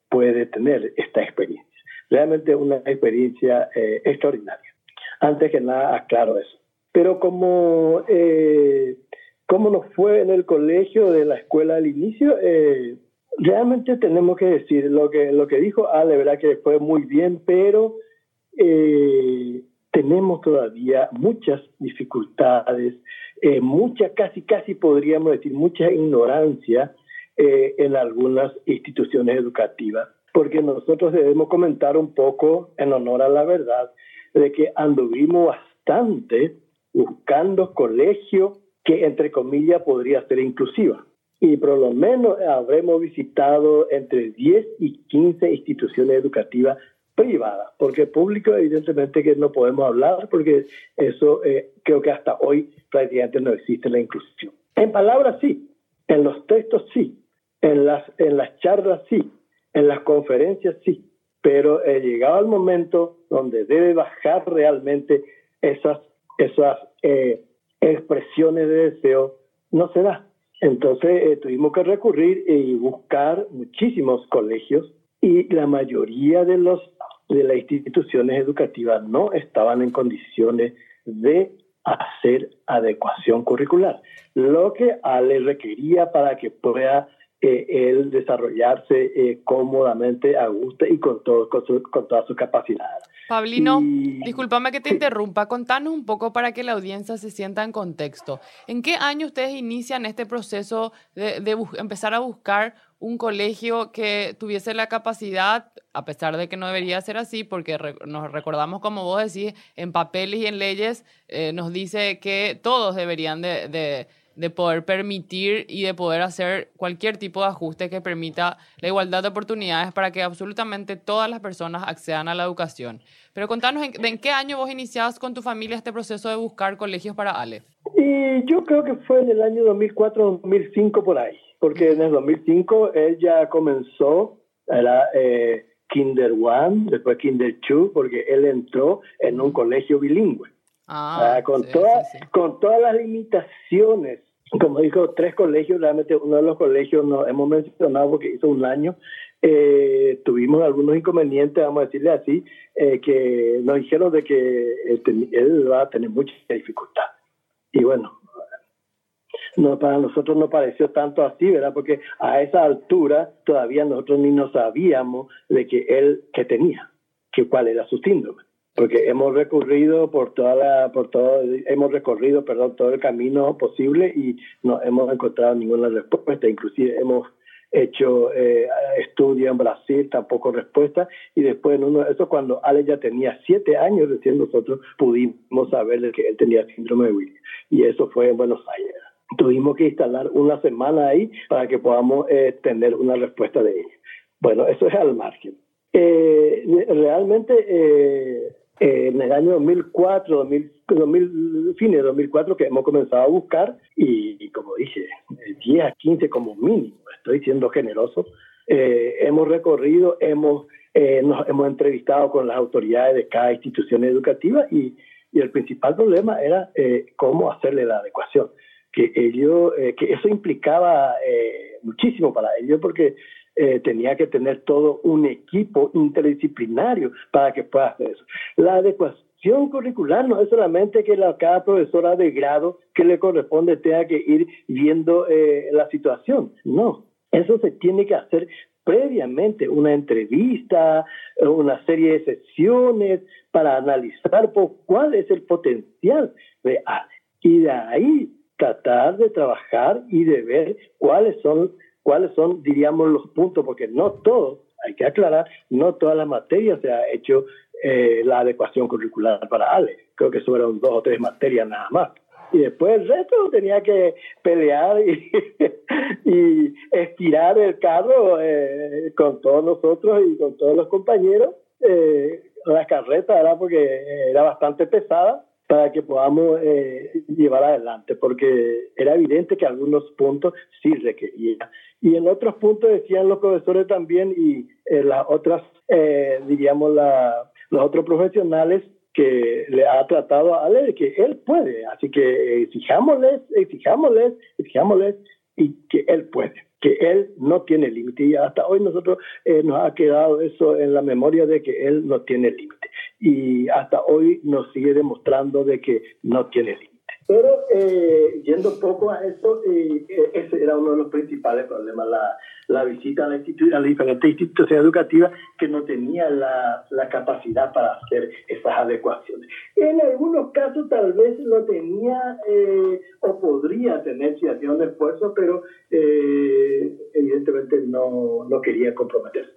puede tener esta experiencia. Realmente una experiencia extraordinaria. Antes que nada, aclaro eso. Pero como, como nos fue en el colegio de la escuela al inicio, Realmente tenemos que decir lo que, lo que dijo Ale, verdad que fue muy bien, pero eh, tenemos todavía muchas dificultades, eh, mucha, casi, casi podríamos decir, mucha ignorancia eh, en algunas instituciones educativas, porque nosotros debemos comentar un poco, en honor a la verdad, de que anduvimos bastante buscando colegio que, entre comillas, podría ser inclusiva y por lo menos habremos visitado entre 10 y 15 instituciones educativas privadas, porque público evidentemente que no podemos hablar porque eso eh, creo que hasta hoy prácticamente no existe la inclusión. En palabras sí, en los textos sí, en las, en las charlas sí, en las conferencias sí, pero he llegado al momento donde debe bajar realmente esas, esas eh, expresiones de deseo, no se da Entonces eh, tuvimos que recurrir y buscar muchísimos colegios y la mayoría de los de las instituciones educativas no estaban en condiciones de hacer adecuación curricular, lo que Ale requería para que pueda eh, él desarrollarse eh, cómodamente, a gusto y con, todo, con, su- con todas sus capacidades. Pablino, Y- discúlpame que te interrumpa. Contanos un poco para que la audiencia se sienta en contexto. ¿En qué año ustedes inician este proceso de, empezar a buscar un colegio que tuviese la capacidad, a pesar de que no debería ser así, porque re- nos recordamos, como vos decís, en papeles y en leyes eh, nos dice que todos deberían de, de- de poder permitir y de poder hacer cualquier tipo de ajuste que permita la igualdad de oportunidades para que absolutamente todas las personas accedan a la educación. Pero contanos, ¿en, qué año vos iniciabas con tu familia este proceso de buscar colegios para Ale? Y yo creo que fue en el año 2004-2005 por ahí, porque en el 2005 ella comenzó, era eh, Kinder One, después Kinder Two, porque él entró en un colegio bilingüe. Ah, Ah, con, sí, todas, sí, sí. con todas las limitaciones. Como dijo, tres colegios, realmente uno de los colegios no hemos mencionado porque hizo un año. eh, tuvimos algunos inconvenientes, vamos a decirle así, eh, que nos dijeron de que eh, él va a tener mucha dificultad. Y bueno, no, para nosotros no pareció tanto así, ¿verdad? Porque a esa altura todavía nosotros ni nos sabíamos de que él que tenía, que cuál era su síndrome. Porque hemos recurrido por toda la, por todo, hemos recorrido, perdón, todo el camino posible y no hemos encontrado ninguna respuesta. Inclusive hemos hecho eh, estudio en Brasil, tampoco respuesta. Y después, en uno de esos, cuando Ale ya tenía siete años, recién nosotros pudimos saber que él tenía síndrome de Williams. Y eso fue en Buenos Aires. Tuvimos que instalar una semana ahí para que podamos eh, tener una respuesta de ella. Bueno, eso es al margen. Eh, realmente, eh, eh, en el año 2004, 2000, 2000, fines de 2004, que hemos comenzado a buscar, y, y como dije, eh, 10 a 15 como mínimo, estoy siendo generoso, eh, hemos recorrido, hemos, eh, nos hemos entrevistado con las autoridades de cada institución educativa y, y el principal problema era eh, cómo hacerle la adecuación. Que, ello, eh, que eso implicaba eh, muchísimo para ellos porque eh, tenía que tener todo un equipo interdisciplinario para que pueda hacer eso. La adecuación curricular no es solamente que la, cada profesora de grado que le corresponde tenga que ir viendo eh, la situación, no, eso se tiene que hacer previamente, una entrevista, eh, una serie de sesiones para analizar por cuál es el potencial real y de ahí tratar de trabajar y de ver cuáles son cuáles son, diríamos, los puntos, porque no todo, hay que aclarar, no todas las materias se ha hecho eh, la adecuación curricular para Ale. Creo que fueron dos o tres materias nada más. Y después el resto tenía que pelear y, (laughs) y estirar el carro eh, con todos nosotros y con todos los compañeros. Eh, la carreta era porque era bastante pesada para que podamos eh, llevar adelante, porque era evidente que algunos puntos sí requerían. Y en otros puntos decían los profesores también y eh, las otras, eh, diríamos, la, los otros profesionales que le ha tratado a Ale de que él puede. Así que exijámosles, exijámosles, exijámosles y que él puede, que él no tiene límite. Y hasta hoy nosotros eh, nos ha quedado eso en la memoria de que él no tiene límite. Y hasta hoy nos sigue demostrando de que no tiene límite. Pero eh, yendo poco a eso, eh, ese era uno de los principales problemas, la, la visita a, la a las diferentes instituciones educativas que no tenían la, la capacidad para hacer esas adecuaciones. En algunos casos tal vez lo tenía eh, o podría tener si hacía un esfuerzo, pero eh, evidentemente no, no quería comprometerse.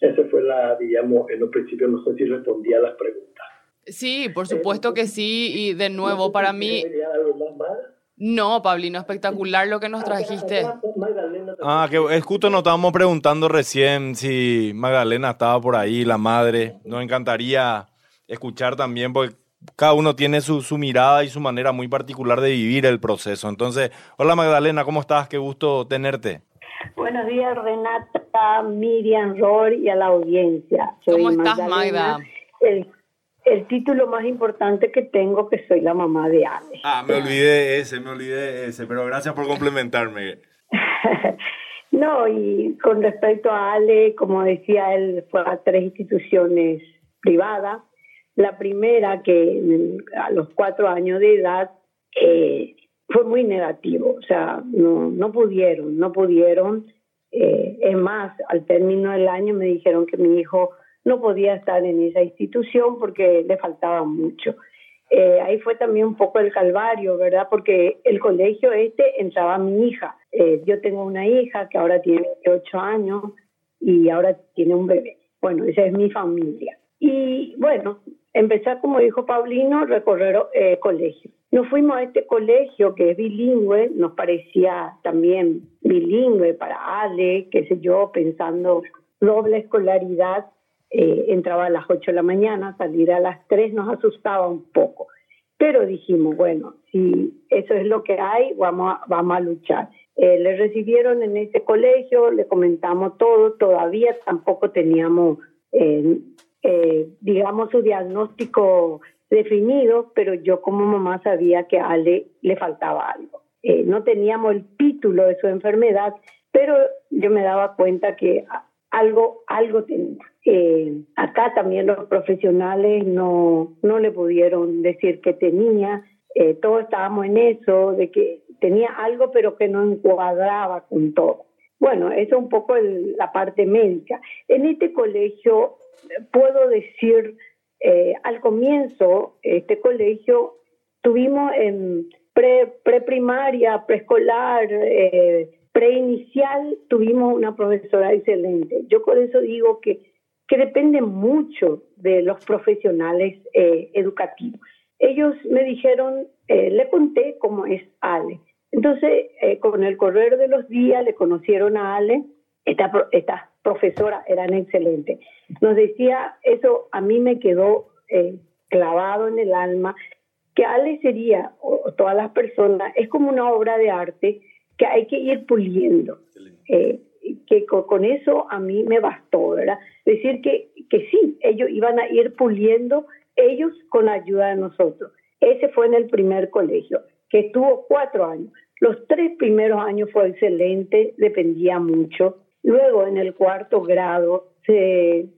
Esa fue la, digamos, en un principio no sé si respondía a las preguntas. Sí, por supuesto que sí. Y de nuevo, para mí, ¿Algo más, más? no, Pablino, espectacular lo que nos trajiste. Magdalena, Ah, que es justo nos estábamos preguntando recién si Magdalena estaba por ahí, la madre. Nos encantaría escuchar también, porque cada uno tiene su, su mirada y su manera muy particular de vivir el proceso. Entonces, hola Magdalena, ¿cómo estás? Qué gusto tenerte. Buenos días, Renata, Miriam, Ror y a la audiencia. Soy ¿Cómo estás, Magdalena, Magda? El, el título más importante que tengo, que soy la mamá de Ale. Ah, me olvidé de ese, me olvidé de ese, pero gracias por complementarme. (laughs) no, y con respecto a Ale, como decía él, fue a tres instituciones privadas. La primera, que a los cuatro años de edad, eh, fue muy negativo, o sea, no, no pudieron, no pudieron. Eh, es más, al término del año me dijeron que mi hijo no podía estar en esa institución porque le faltaba mucho. Eh, ahí fue también un poco el calvario, ¿verdad? Porque el colegio este entraba mi hija. Eh, yo tengo una hija que ahora tiene 28 años y ahora tiene un bebé. Bueno, esa es mi familia. Y bueno, empezar, como dijo Paulino, recorrer eh. Nos fuimos a este colegio que es bilingüe, nos parecía también bilingüe para Ale, qué sé yo, pensando doble escolaridad eh, entraba a las 8 de la mañana, salir a las 3 nos asustaba un poco. Pero dijimos, bueno, si eso es lo que hay, vamos a, vamos a luchar. Eh, le recibieron en ese colegio, le comentamos todo, todavía tampoco teníamos, eh, digamos, su diagnóstico definido, pero yo como mamá sabía que a Ale le faltaba algo. no teníamos el título de su enfermedad, pero yo me daba cuenta que algo, algo tenía. Eh, acá también los profesionales no, no le pudieron decir que tenía, eh, todos estábamos en eso, de que tenía algo pero que no encuadraba con todo. Bueno, eso es un poco la parte médica. En este colegio, puedo decir, eh, al comienzo, este colegio, tuvimos en pre, preprimaria, preescolar, eh, preinicial, tuvimos una profesora excelente. Yo por eso digo que que depende mucho de los profesionales eh, educativos. Ellos me dijeron, eh, le conté cómo es Ale. Entonces, con el correr de los días, le conocieron a Ale. Esta, esta profesora eran excelentes. Nos decía, eso a mí me quedó clavado en el alma, que Ale sería, o, todas las personas, es como una obra de arte que hay que ir puliendo que con, eso a mí me bastó, ¿verdad? Decir que, que sí, ellos iban a ir puliendo, ellos con ayuda de nosotros. Ese fue en el primer colegio, que estuvo cuatro años. Los tres primeros años fue excelente, dependía mucho. Luego, en el cuarto grado, se,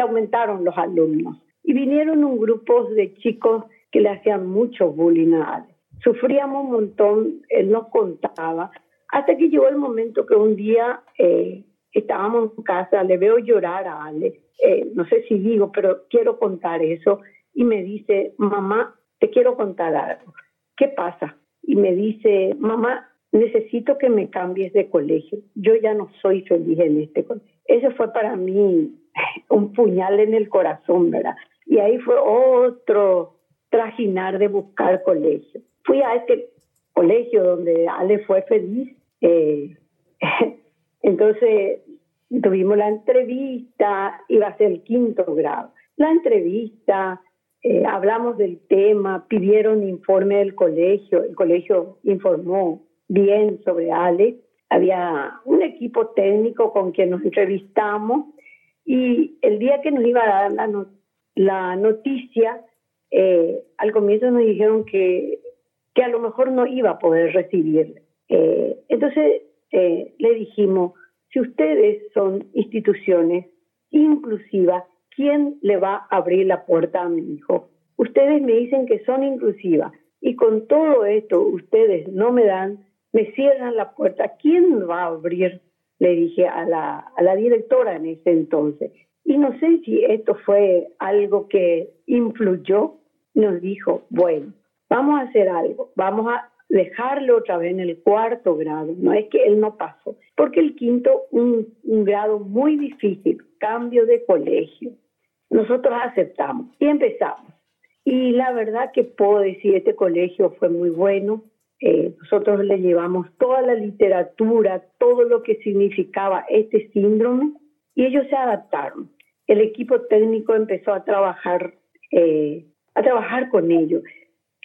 aumentaron los alumnos y vinieron un grupo de chicos que le hacían mucho bullying a Ale. Sufríamos un montón, él nos contaba hasta que llegó el momento que un día eh, estábamos en casa, le veo llorar a Ale, eh, no sé si digo, pero quiero contar eso, y me dice, mamá, te quiero contar algo. ¿Qué pasa? Y me dice, mamá, necesito que me cambies de colegio. Yo ya no soy feliz en este colegio. Ese fue para mí (laughs) un puñal en el corazón, ¿verdad? Y ahí fue otro trajinar de buscar colegio. Fui a este colegio donde Ale fue feliz eh, (laughs) entonces tuvimos la entrevista, iba a ser el quinto grado. La entrevista, eh, hablamos del tema, pidieron informe del colegio, el colegio informó bien sobre Ale, había un equipo técnico con quien nos entrevistamos y el día que nos iba a dar la, noticia, eh, al comienzo nos dijeron que, que a lo mejor no iba a poder recibirla. Eh, entonces eh, le dijimos, si ustedes son instituciones inclusivas, ¿quién le va a abrir la puerta a mi hijo? Ustedes me dicen que son inclusivas y con todo esto ustedes no me dan, me cierran la puerta. ¿Quién va a abrir? Le dije a la, directora en ese entonces. Y no sé si esto fue algo que influyó. Nos dijo, bueno, vamos a hacer algo, vamos a dejarlo otra vez en el cuarto grado, no es que él no pasó, porque el quinto, un, un grado muy difícil, cambio de colegio. Nosotros aceptamos y empezamos. Y la verdad que puedo decir, este colegio fue muy bueno. Eh, nosotros le llevamos toda la literatura, todo lo que significaba este síndrome y ellos se adaptaron. El equipo técnico empezó a trabajar, eh, a trabajar con ellos.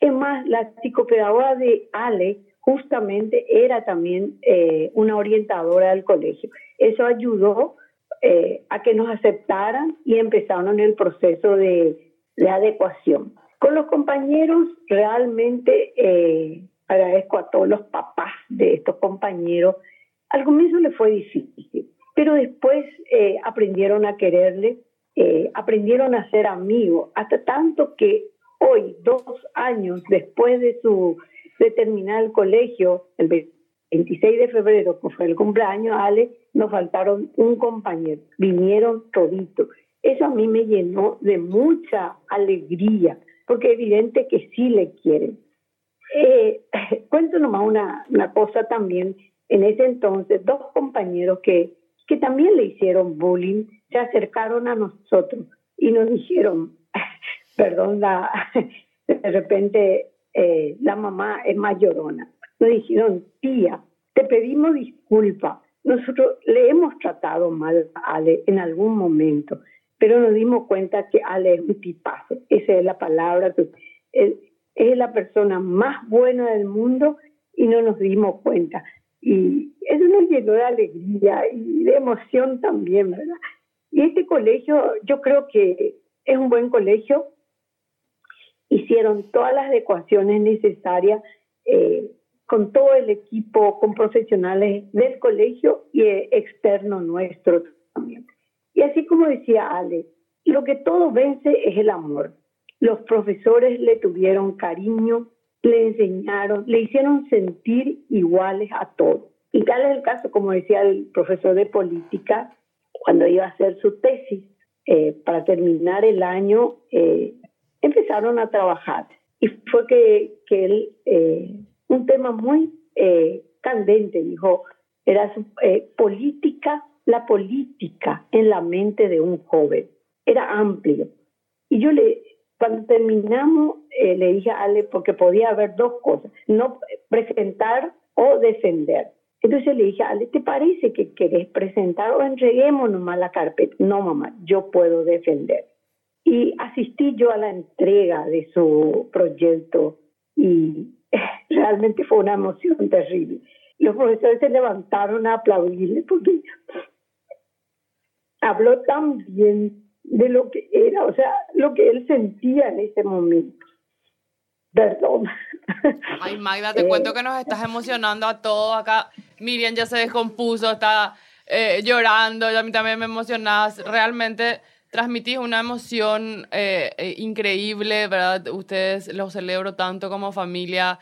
Es más, la psicopedagoga de Ale justamente era también eh, una orientadora del colegio. Eso ayudó eh, a que nos aceptaran y empezaron el proceso de, de adecuación. Con los compañeros realmente eh, agradezco a todos los papás de estos compañeros. Al comienzo le fue difícil, pero después eh, aprendieron a quererle, eh, aprendieron a ser amigos, hasta tanto que hoy, dos años después de su de terminar el colegio, el 26 de febrero, que fue el cumpleaños, Ale, nos faltaron un compañero, vinieron toditos. Eso a mí me llenó de mucha alegría, porque evidente que sí le quieren. Eh, (laughs) cuento nomás una, cosa también. En ese entonces, dos compañeros que, que también le hicieron bullying se acercaron a nosotros y nos dijeron, (laughs) perdón, la, (laughs) de repente eh, la mamá es mayorona. Nos dijeron, tía, te pedimos disculpa. Nosotros le hemos tratado mal a Ale en algún momento, pero nos dimos cuenta que Ale es un tipazo. Esa es la palabra. Que, es la persona más buena del mundo y no nos dimos cuenta. Y eso nos llenó de alegría y de emoción también, ¿verdad? Y este colegio, yo creo que es un buen colegio. Hicieron todas las adecuaciones necesarias eh, con todo el equipo, con profesionales del colegio y eh, externo nuestro también. Y así como decía Ale, lo que todo vence es el amor. Los profesores le tuvieron cariño, le enseñaron, le hicieron sentir iguales a todos. Y tal es el caso, como decía el profesor de política, cuando iba a hacer su tesis, eh, para terminar el año, eh, empezaron a trabajar. Y fue que, que él, eh, un tema muy candente, dijo, era su, política, la política en la mente de un joven. Era amplio. Y yo le, cuando terminamos, le dije a Ale, porque podía haber dos cosas, no presentar o defender. Entonces le dije, Ale, ¿te parece que querés presentar o entreguemos nomás la carpeta? No, mamá, yo puedo defender. Y asistí yo a la entrega de su proyecto y realmente fue una emoción terrible. Los profesores se levantaron a aplaudirle porque habló tan bien de lo que era, o sea, lo que él sentía en ese momento. Perdón. Ay, Magda, te cuento que nos estás emocionando a todos acá. Miriam ya se descompuso, está eh, llorando, y a mí también me emocionas. Realmente transmitís una emoción eh, eh, increíble, ¿verdad? Ustedes los celebro tanto como familia.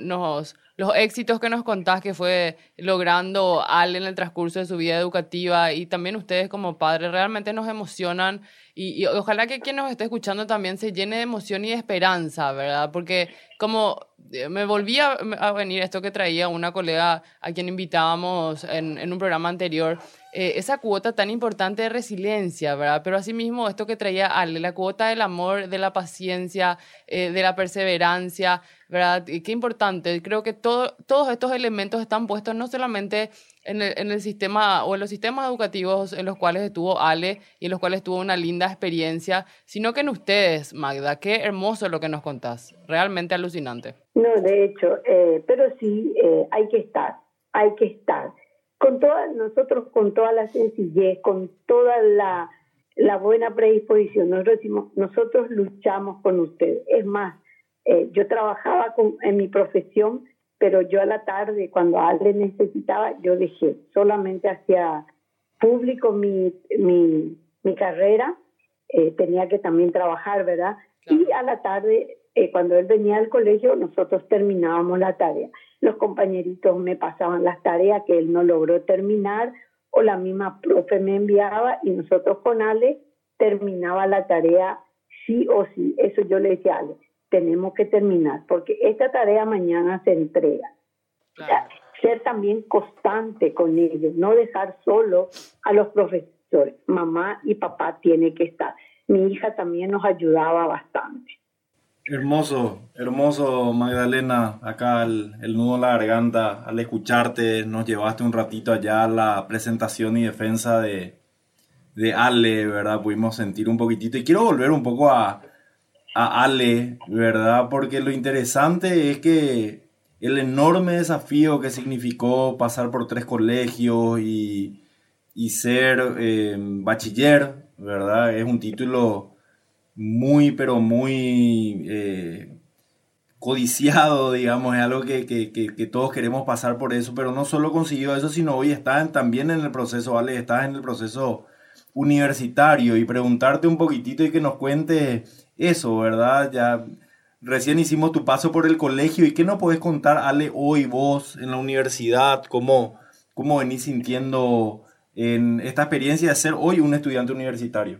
nos, los éxitos que nos contás que fue logrando Ale en el transcurso de su vida educativa y también ustedes como padres realmente nos emocionan y, ojalá que quien nos esté escuchando también se llene de emoción y de esperanza, ¿verdad? Porque como eh, me volvía a venir esto que traía una colega a quien invitábamos en, un programa anterior, eh, esa cuota tan importante de resiliencia, ¿verdad? Pero asimismo esto que traía Ale, la cuota del amor, de la paciencia, eh, de la perseverancia, ¿verdad? Y qué importante. Creo que todo, todos estos elementos están puestos no solamente en el, en el, sistema o en los sistemas educativos en los cuales estuvo Ale y en los cuales tuvo una linda experiencia, sino que en ustedes, Magda. Qué hermoso lo que nos contás. Realmente alucinante. No, de hecho, eh, pero sí eh, hay que estar, hay que estar. Con toda, nosotros con toda la sencillez, con toda la, la buena predisposición, nosotros decimos, nosotros luchamos con ustedes. Es más, eh, yo trabajaba con, en mi profesión pero yo a la tarde, cuando alguien necesitaba, yo dejé, solamente hacía público mi, mi, mi carrera, eh, tenía que también trabajar, ¿verdad? Y a la tarde, eh, cuando él venía al colegio, nosotros terminábamos la tarea. Los compañeritos me pasaban las tareas que él no logró terminar, o la misma profe me enviaba y nosotros con Ale terminaba la tarea sí o sí. Eso yo le decía a Ale, tenemos que terminar, porque esta tarea mañana se entrega. ser también constante con ellos, no dejar solo a los profesores. Mamá y papá tienen que estar. Mi hija también nos ayudaba bastante. Hermoso, hermoso Magdalena, acá el, el nudo en la garganta, al escucharte nos llevaste un ratito allá a la presentación y defensa de, de Ale, ¿verdad? Pudimos sentir un poquitito y quiero volver un poco a, a Ale, ¿verdad? Porque lo interesante es que el enorme desafío que significó pasar por tres colegios y, ser eh, bachiller, ¿verdad? Es un título muy, pero muy eh, codiciado, digamos, es algo que, que, que, que, todos queremos pasar por eso, pero no solo consiguió eso, sino hoy estás también en el proceso, ¿vale? Estás en el proceso universitario y preguntarte un poquitito y que nos cuente eso, ¿verdad? Ya recién hicimos tu paso por el colegio y qué nos podés contar, Ale, hoy vos en la universidad, cómo, cómo venís sintiendo en esta experiencia de ser hoy un estudiante universitario.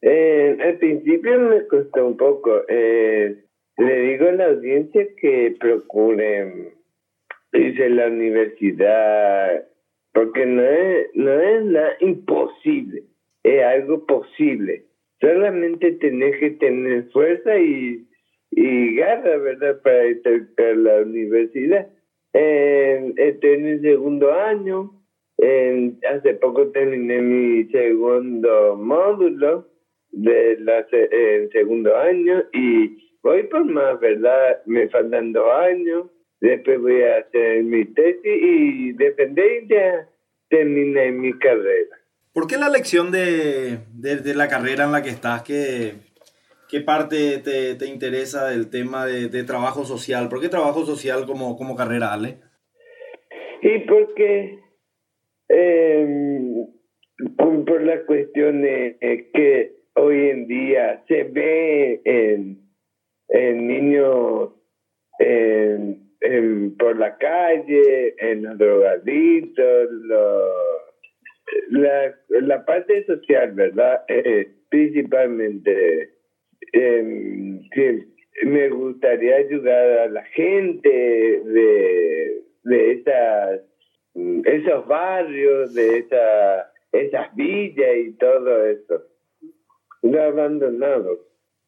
Eh, al principio me costó un poco. Eh, le digo a la audiencia que procure irse a la universidad, porque no es, no es nada imposible, es algo posible. Solamente tenés que tener fuerza y, y garra, ¿verdad?, para a la universidad. Eh, estoy en el segundo año, hace poco terminé mi segundo módulo de la, segundo año y voy por más, ¿verdad? Me faltan dos años, después voy a hacer mi tesis y depende ya terminé mi carrera. ¿Por qué la elección de, de, la carrera en la que estás? ¿Qué, qué parte te, te interesa del tema de, de, trabajo social? ¿Por qué trabajo social como, como carrera, Ale? Y porque eh, por la cuestión de, que hoy en día se ve en en niños en, por la calle, en los drogadictos, la, la parte social, ¿verdad? Eh, principalmente, eh, me gustaría ayudar a la gente de, de esas, esos barrios, de esa, esas villas y todo eso, no abandonados.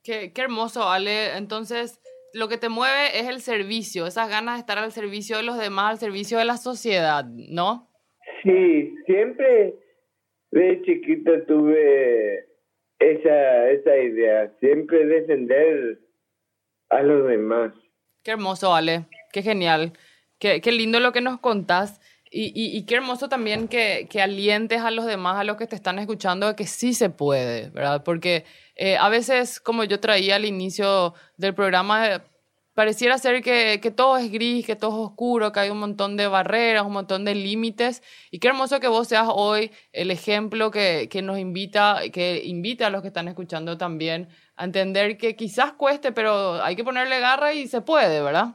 Qué, qué hermoso, Ale. Entonces, lo que te mueve es el servicio, esas ganas de estar al servicio de los demás, al servicio de la sociedad, ¿no? Sí, siempre de chiquito tuve esa, esa idea, siempre defender a los demás. Qué hermoso, Ale, qué genial, qué, qué lindo lo que nos contás. Y, y, qué hermoso también que, que, alientes a los demás, a los que te están escuchando, de que sí se puede, ¿verdad? Porque eh, a veces, como yo traía al inicio del programa, pareciera ser que, que, todo es gris, que todo es oscuro, que hay un montón de barreras, un montón de límites. Y qué hermoso que vos seas hoy el ejemplo que, que nos invita, que invita a los que están escuchando también a entender que quizás cueste, pero hay que ponerle garra y se puede, ¿verdad?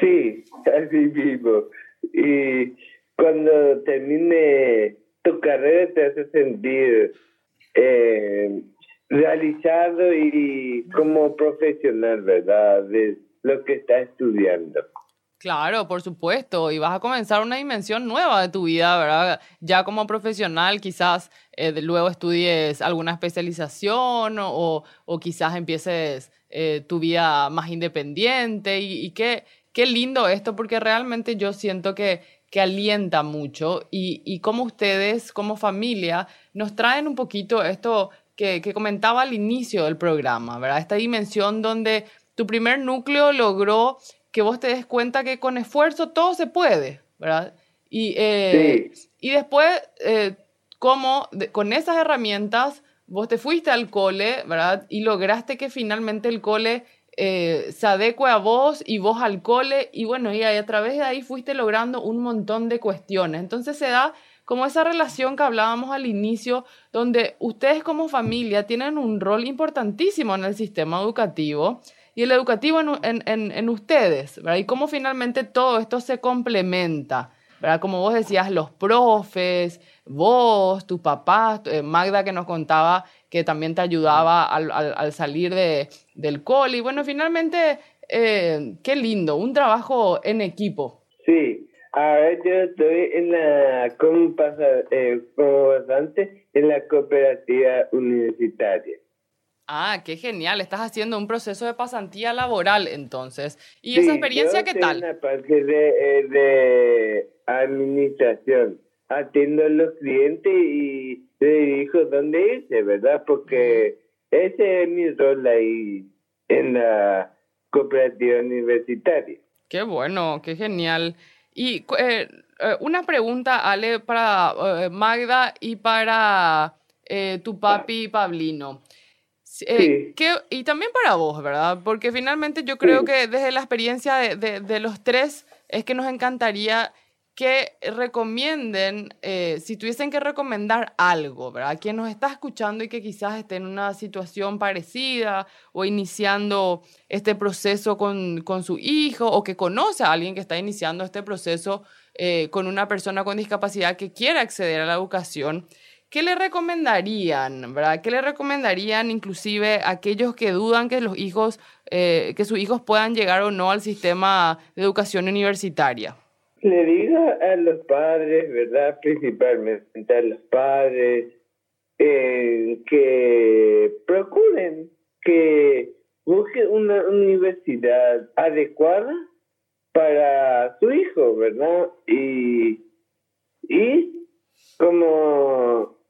Sí, así mismo. Y cuando termine tu carrera te hace sentir eh, realizado y como profesional, ¿verdad? Lo que estás estudiando. Claro, por supuesto, y vas a comenzar una dimensión nueva de tu vida, ¿verdad? Ya como profesional, quizás eh, luego estudies alguna especialización o, o quizás empieces eh, tu vida más independiente y, y qué, qué lindo esto, porque realmente yo siento que que alienta mucho y, y como ustedes, como familia, nos traen un poquito esto que, que, comentaba al inicio del programa, ¿verdad? Esta dimensión donde tu primer núcleo logró que vos te des cuenta que con esfuerzo todo se puede, ¿verdad? Y, eh, sí. y después, eh, como con esas herramientas, vos te fuiste al cole, ¿verdad? Y lograste que finalmente el cole eh, se adecue a vos y vos al cole y bueno, y a través de ahí fuiste logrando un montón de cuestiones. Entonces se da como esa relación que hablábamos al inicio, donde ustedes como familia tienen un rol importantísimo en el sistema educativo y el educativo en, en, ustedes, ¿verdad? Y cómo finalmente todo esto se complementa. ¿verdad? Como vos decías, los profes, vos, tus papás, eh, Magda que nos contaba que también te ayudaba al, al, al salir de, del cole. Y bueno, finalmente, eh, qué lindo, un trabajo en equipo. Sí, ahora yo estoy en la, como, pasa, eh, como bastante, en la cooperativa universitaria. Ah, qué genial. Estás haciendo un proceso de pasantía laboral entonces. ¿Y sí, esa experiencia qué tal? En la parte de, de administración. Atiendo a los clientes y le dirijo dónde irse, ¿verdad? Porque ese es mi rol ahí en la cooperativa universitaria. Qué bueno, qué genial. Y eh, una pregunta, Ale, para eh, Magda y para eh, tu papi Pablino. Eh, Sí. ¿qué- y también para vos, ¿verdad? Porque finalmente yo creo Sí. que desde la experiencia de, de- de los tres es que nos encantaría que recomienden, eh, si tuviesen que recomendar algo, ¿verdad? Quien nos está escuchando y que quizás esté en una situación parecida o iniciando este proceso con, con su hijo o que conoce a alguien que está iniciando este proceso eh, con una persona con discapacidad que quiere acceder a la educación. ¿Qué le recomendarían, verdad? ¿Qué le recomendarían inclusive a aquellos que dudan que los hijos, eh, que sus hijos puedan llegar o no al sistema de educación universitaria? Le diga a los padres, ¿verdad? Principalmente a los padres, eh, que procuren que busquen una universidad adecuada para su hijo, ¿verdad? Y, y como,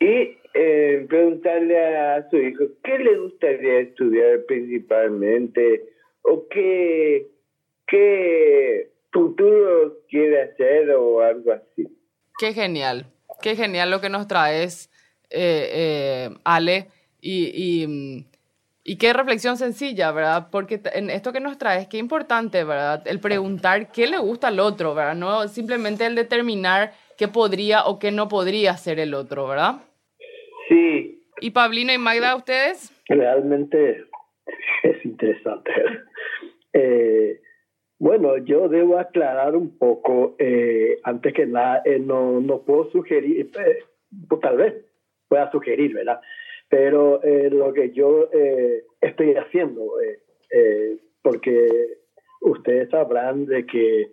y eh, preguntarle a su hijo qué le gustaría estudiar principalmente o qué, qué futuro quiere hacer o algo así. Qué genial, qué genial lo que nos traes, eh, eh, Ale, y, y, y qué reflexión sencilla, ¿verdad? Porque en esto que nos traes, qué importante, ¿verdad? El preguntar qué le gusta al otro, ¿verdad? No simplemente el determinar qué podría o qué no podría hacer el otro, ¿verdad? Sí, ¿Y Pablino y Magda, ustedes? Realmente es interesante. Eh, bueno, yo debo aclarar un poco, eh, antes que nada, eh, no, no puedo sugerir, pues, tal vez pueda sugerir, ¿verdad? Pero eh, lo que yo eh, estoy haciendo, porque ustedes sabrán de que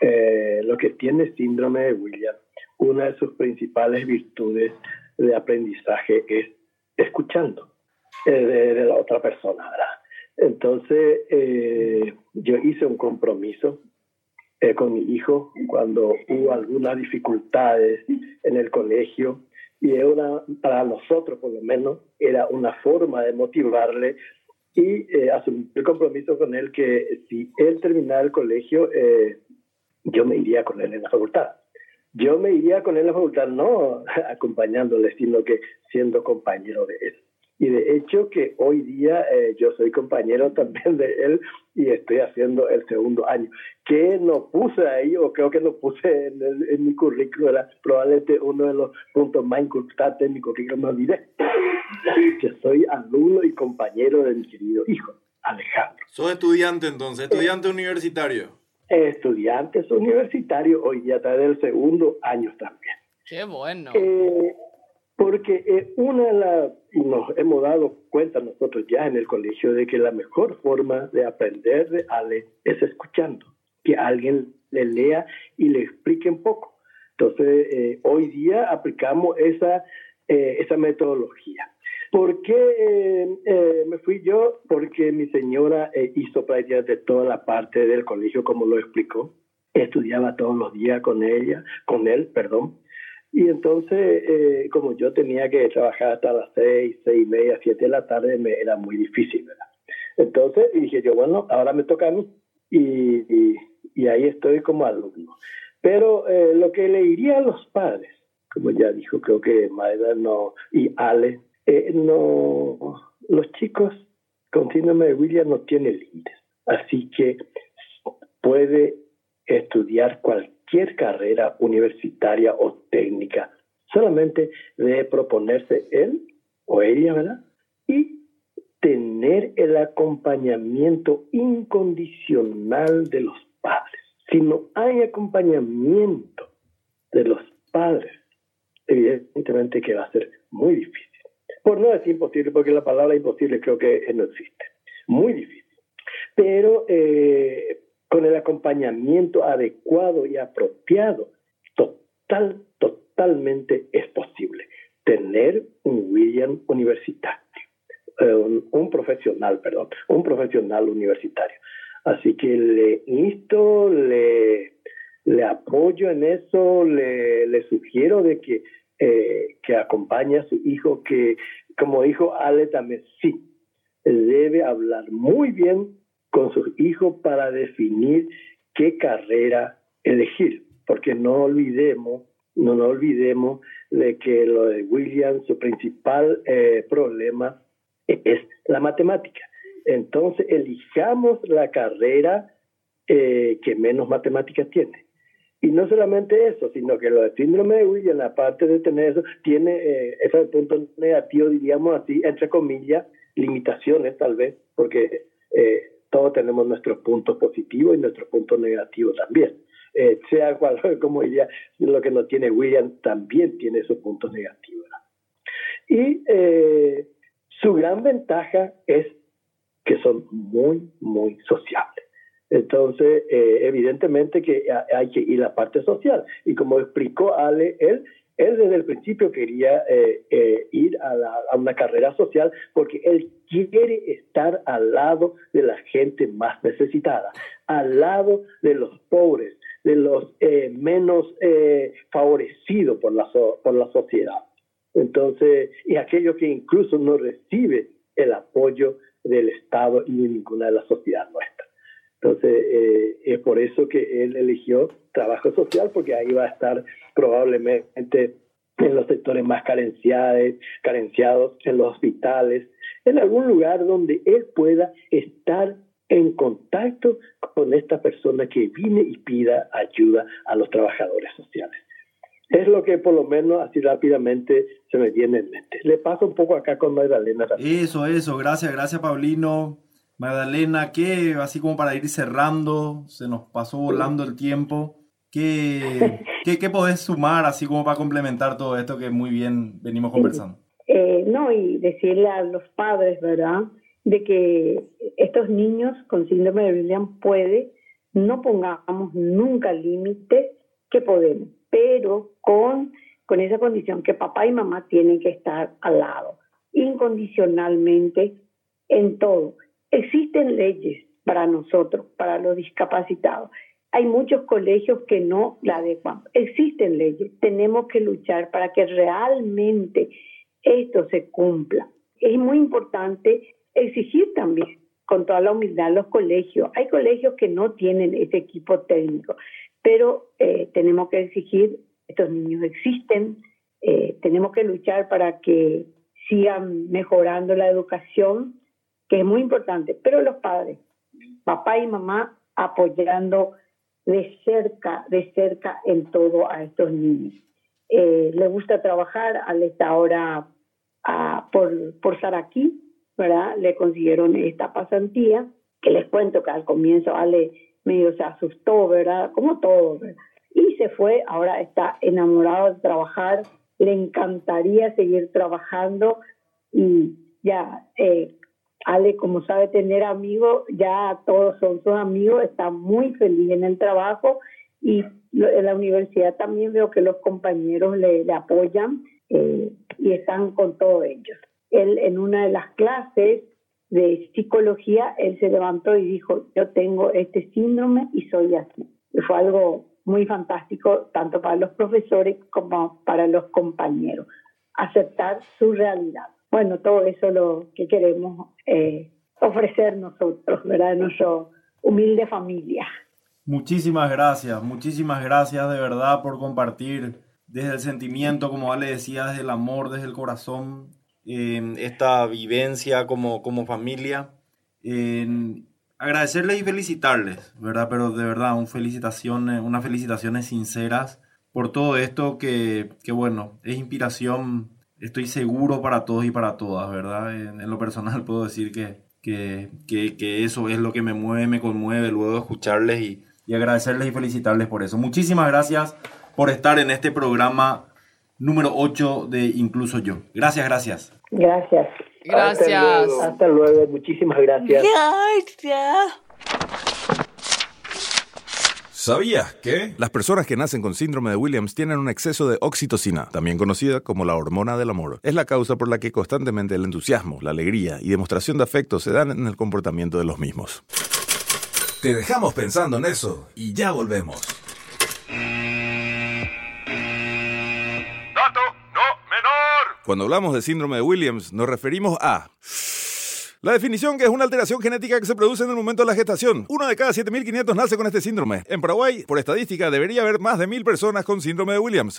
eh, lo que tiene síndrome de Williams, una de sus principales virtudes de aprendizaje es escuchando eh, de, la otra persona. Entonces, eh, yo hice un compromiso eh, con mi hijo cuando hubo algunas dificultades en el colegio y una, para nosotros por lo menos era una forma de motivarle y eh, asumí el compromiso con él que si él terminaba el colegio, yo me iría con él en la facultad. Yo me iría con él en la facultad, no (laughs) acompañándole, sino que siendo compañero de él. Y de hecho que hoy día eh, yo soy compañero (laughs) también de él y estoy haciendo el segundo año. Que no puse ahí, o creo que no puse en, el- en mi currículum, era probablemente uno de los puntos más importantes en mi currículum, me olvidé. (laughs) Que soy alumno y compañero de mi querido hijo, Alejandro. Sos estudiante entonces, estudiante universitario. Estudiantes universitarios, hoy día está del segundo año también. Qué bueno. Eh, porque eh, una de las, y nos hemos dado cuenta nosotros ya en el colegio de que la mejor forma de aprender de Ale es escuchando, que alguien le lea y le explique un poco. Entonces, eh, hoy día aplicamos esa, eh, esa metodología. ¿Por qué eh, eh, me fui yo? Porque mi señora eh, hizo prácticamente toda la parte del colegio, como lo explicó. Estudiaba todos los días con ella, con él, perdón. Y entonces, eh, como yo tenía que trabajar hasta las seis, seis y media, siete de la tarde, me era muy difícil, ¿verdad? Entonces dije yo, bueno, ahora me toca a mí. Y, y, y ahí estoy como alumno. Pero eh, lo que le diría a los padres, como ya dijo, creo que Maida no, y Ale, eh, no, los chicos con síndrome de Williams no tienen límites. Así que puede estudiar cualquier carrera universitaria o técnica. Solamente debe proponerse él o ella, ¿verdad? Y tener el acompañamiento incondicional de los padres. Si no hay acompañamiento de los padres, evidentemente que va a ser muy difícil. Por no decir imposible, porque la palabra imposible creo que no existe. Muy difícil. Pero eh, con el acompañamiento adecuado y apropiado, total, totalmente es posible tener un William universitario, eh, un, un, profesional, perdón, un profesional universitario. Así que le insto, le, le apoyo en eso, le, le sugiero de que, eh, que acompañe a su hijo, que como dijo Ale también, sí, debe hablar muy bien con sus hijos para definir qué carrera elegir, porque no olvidemos, no olvidemos de que lo de William, su principal eh, problema es la matemática. Entonces, elijamos la carrera eh, que menos matemáticas tiene. Y no solamente eso, sino que lo del síndrome de Williams, aparte de tener eso, tiene eh, ese punto negativo, diríamos así, entre comillas, limitaciones tal vez, porque eh, todos tenemos nuestros puntos positivos y nuestros puntos negativos también. Eh, sea cual, (laughs) como diría, lo que no tiene William también tiene esos puntos negativos. Y eh, su gran ventaja es que son muy, muy sociables. Entonces, eh, evidentemente que hay que ir a la parte social. Y como explicó Ale, él, él desde el principio quería eh, eh, ir a, la, una carrera social porque él quiere estar al lado de la gente más necesitada, al lado de los pobres, de los eh, menos eh, favorecidos por la, so, por la sociedad. Entonces, y aquello que incluso no recibe el apoyo del Estado y de ninguna de la sociedad nuestra. Entonces, eh, es por eso que él eligió trabajo social, porque ahí va a estar probablemente en los sectores más carenciados, carenciados, en los hospitales, en algún lugar donde él pueda estar en contacto con esta persona que viene y pida ayuda a los trabajadores sociales. Es lo que por lo menos así rápidamente se me viene en mente. Le paso un poco acá con Magdalena. Eso, eso, gracias, gracias Paulino. Magdalena, que así como para ir cerrando, se nos pasó volando el tiempo. ¿Qué, qué, qué podés sumar así como para complementar todo esto que muy bien venimos conversando? Eh, no, y decirle a los padres, ¿verdad? De que estos niños con síndrome de William puede, no pongamos nunca límites que podemos, pero con, con esa condición que papá y mamá tienen que estar al lado, incondicionalmente en todo. Existen leyes para nosotros, para los discapacitados. Hay muchos colegios que no la adecuan. Existen leyes. Tenemos que luchar para que realmente esto se cumpla. Es muy importante exigir también con toda la humildad los colegios. Hay colegios que no tienen ese equipo técnico, pero eh, tenemos que exigir, estos niños existen, eh, tenemos que luchar para que sigan mejorando la educación, que es muy importante, pero los padres, papá y mamá apoyando de cerca, de cerca en todo a estos niños. Eh, le gusta trabajar, al está ahora a, por, por Saraquí, ¿verdad? Le consiguieron esta pasantía, que les cuento que al comienzo Ale medio se asustó, ¿verdad? Como todo, ¿verdad? Y se fue, ahora está enamorado de trabajar, le encantaría seguir trabajando y ya, eh, Ale, como sabe tener amigos, ya todos son sus amigos, está muy feliz en el trabajo y en la universidad también veo que los compañeros le, apoyan eh, y están con todos ellos. Él en una de las clases de psicología, él se levantó y dijo, yo tengo este síndrome y soy así. Y fue algo muy fantástico, tanto para los profesores como para los compañeros, aceptar su realidad. Bueno, todo eso es lo que queremos eh, ofrecer nosotros, ¿verdad? Nuestra humilde familia. Muchísimas gracias, muchísimas gracias de verdad por compartir desde el sentimiento, como Ale decía, desde el amor, desde el corazón, esta vivencia como, como familia. En agradecerles y felicitarles, ¿verdad? Pero de verdad, un felicitaciones, unas felicitaciones sinceras por todo esto que, que, bueno, es inspiración, estoy seguro para todos y para todas, ¿verdad? En, en lo personal puedo decir que, que, que, que, eso es lo que me mueve, me conmueve luego de escucharles y, y agradecerles y felicitarles por eso. Muchísimas gracias por estar en este programa número 8 de Incluso Yo. Gracias, gracias. Gracias. Gracias. Hasta luego, hasta luego. muchísimas gracias. Gracias. ¿Sabías que? Las personas que nacen con síndrome de Williams tienen un exceso de oxitocina, también conocida como la hormona del amor. Es la causa por la que constantemente el entusiasmo, la alegría y demostración de afecto se dan en el comportamiento de los mismos. Te dejamos pensando en eso y ya volvemos. Dato no menor. Cuando hablamos de síndrome de Williams, nos referimos a la definición que es una alteración genética que se produce en el momento de la gestación. Uno de cada 7.500 nace con este síndrome. En Paraguay, por estadística, debería haber más de 1.000 personas con síndrome de Williams.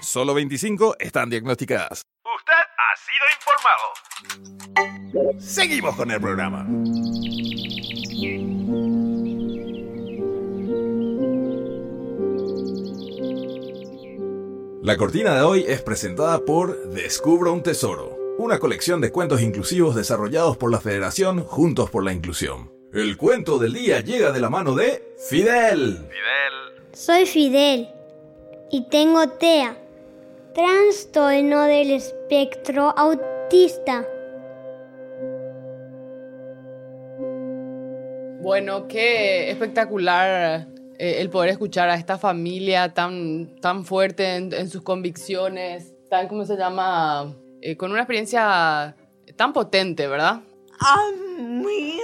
Solo 25 están diagnosticadas. Usted ha ha sido informado. Seguimos con el programa. La cortina de hoy es presentada por Descubra un Tesoro, una colección de cuentos inclusivos desarrollados por la Federación Juntos por la Inclusión. El cuento del día llega de la mano de Fidel. Fidel. Soy Fidel y tengo TEA, trastorno del espectro autista. Bueno, qué espectacular eh, el poder escuchar a esta familia tan, tan fuerte en, en sus convicciones, tan, ¿cómo se llama? Eh, con una experiencia tan potente, ¿verdad? A mí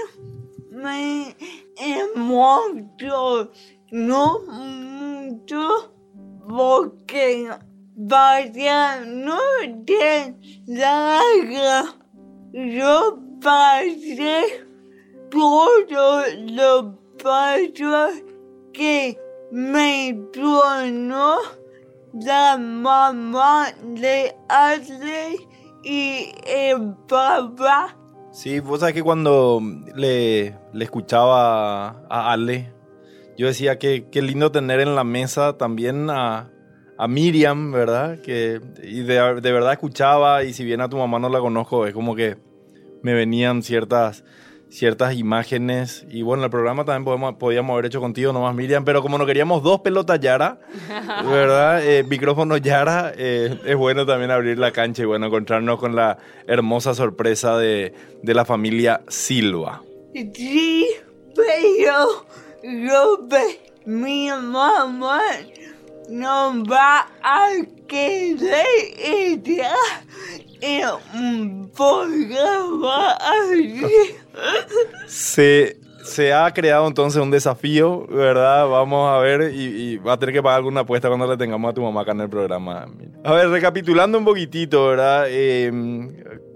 me emocionó mucho porque vaya noche larga. Yo pasé todo lo pasos que me tronó la mamá de Ashley y el papá. Sí, vos sabés que cuando le, le escuchaba a Ale, yo decía que qué lindo tener en la mesa también a, a Miriam, ¿verdad? Que, y de, de verdad escuchaba, y si bien a tu mamá no la conozco, es como que me venían ciertas, ciertas imágenes. Y bueno, el programa también podemos, podíamos haber hecho contigo nomás, Miriam, pero como no queríamos dos pelotas Yara, (laughs) ¿verdad? Eh, micrófono Yara, eh, es bueno también abrir la cancha y bueno, encontrarnos con la hermosa sorpresa de, de la familia Silva. Sí, pero yo ve- mi mamá no va a querer ella Se, se ha creado entonces un desafío, ¿verdad? Vamos a ver y, y va a tener que pagar alguna apuesta cuando le tengamos a tu mamá acá en el programa. A ver, recapitulando un poquitito, ¿verdad? Eh,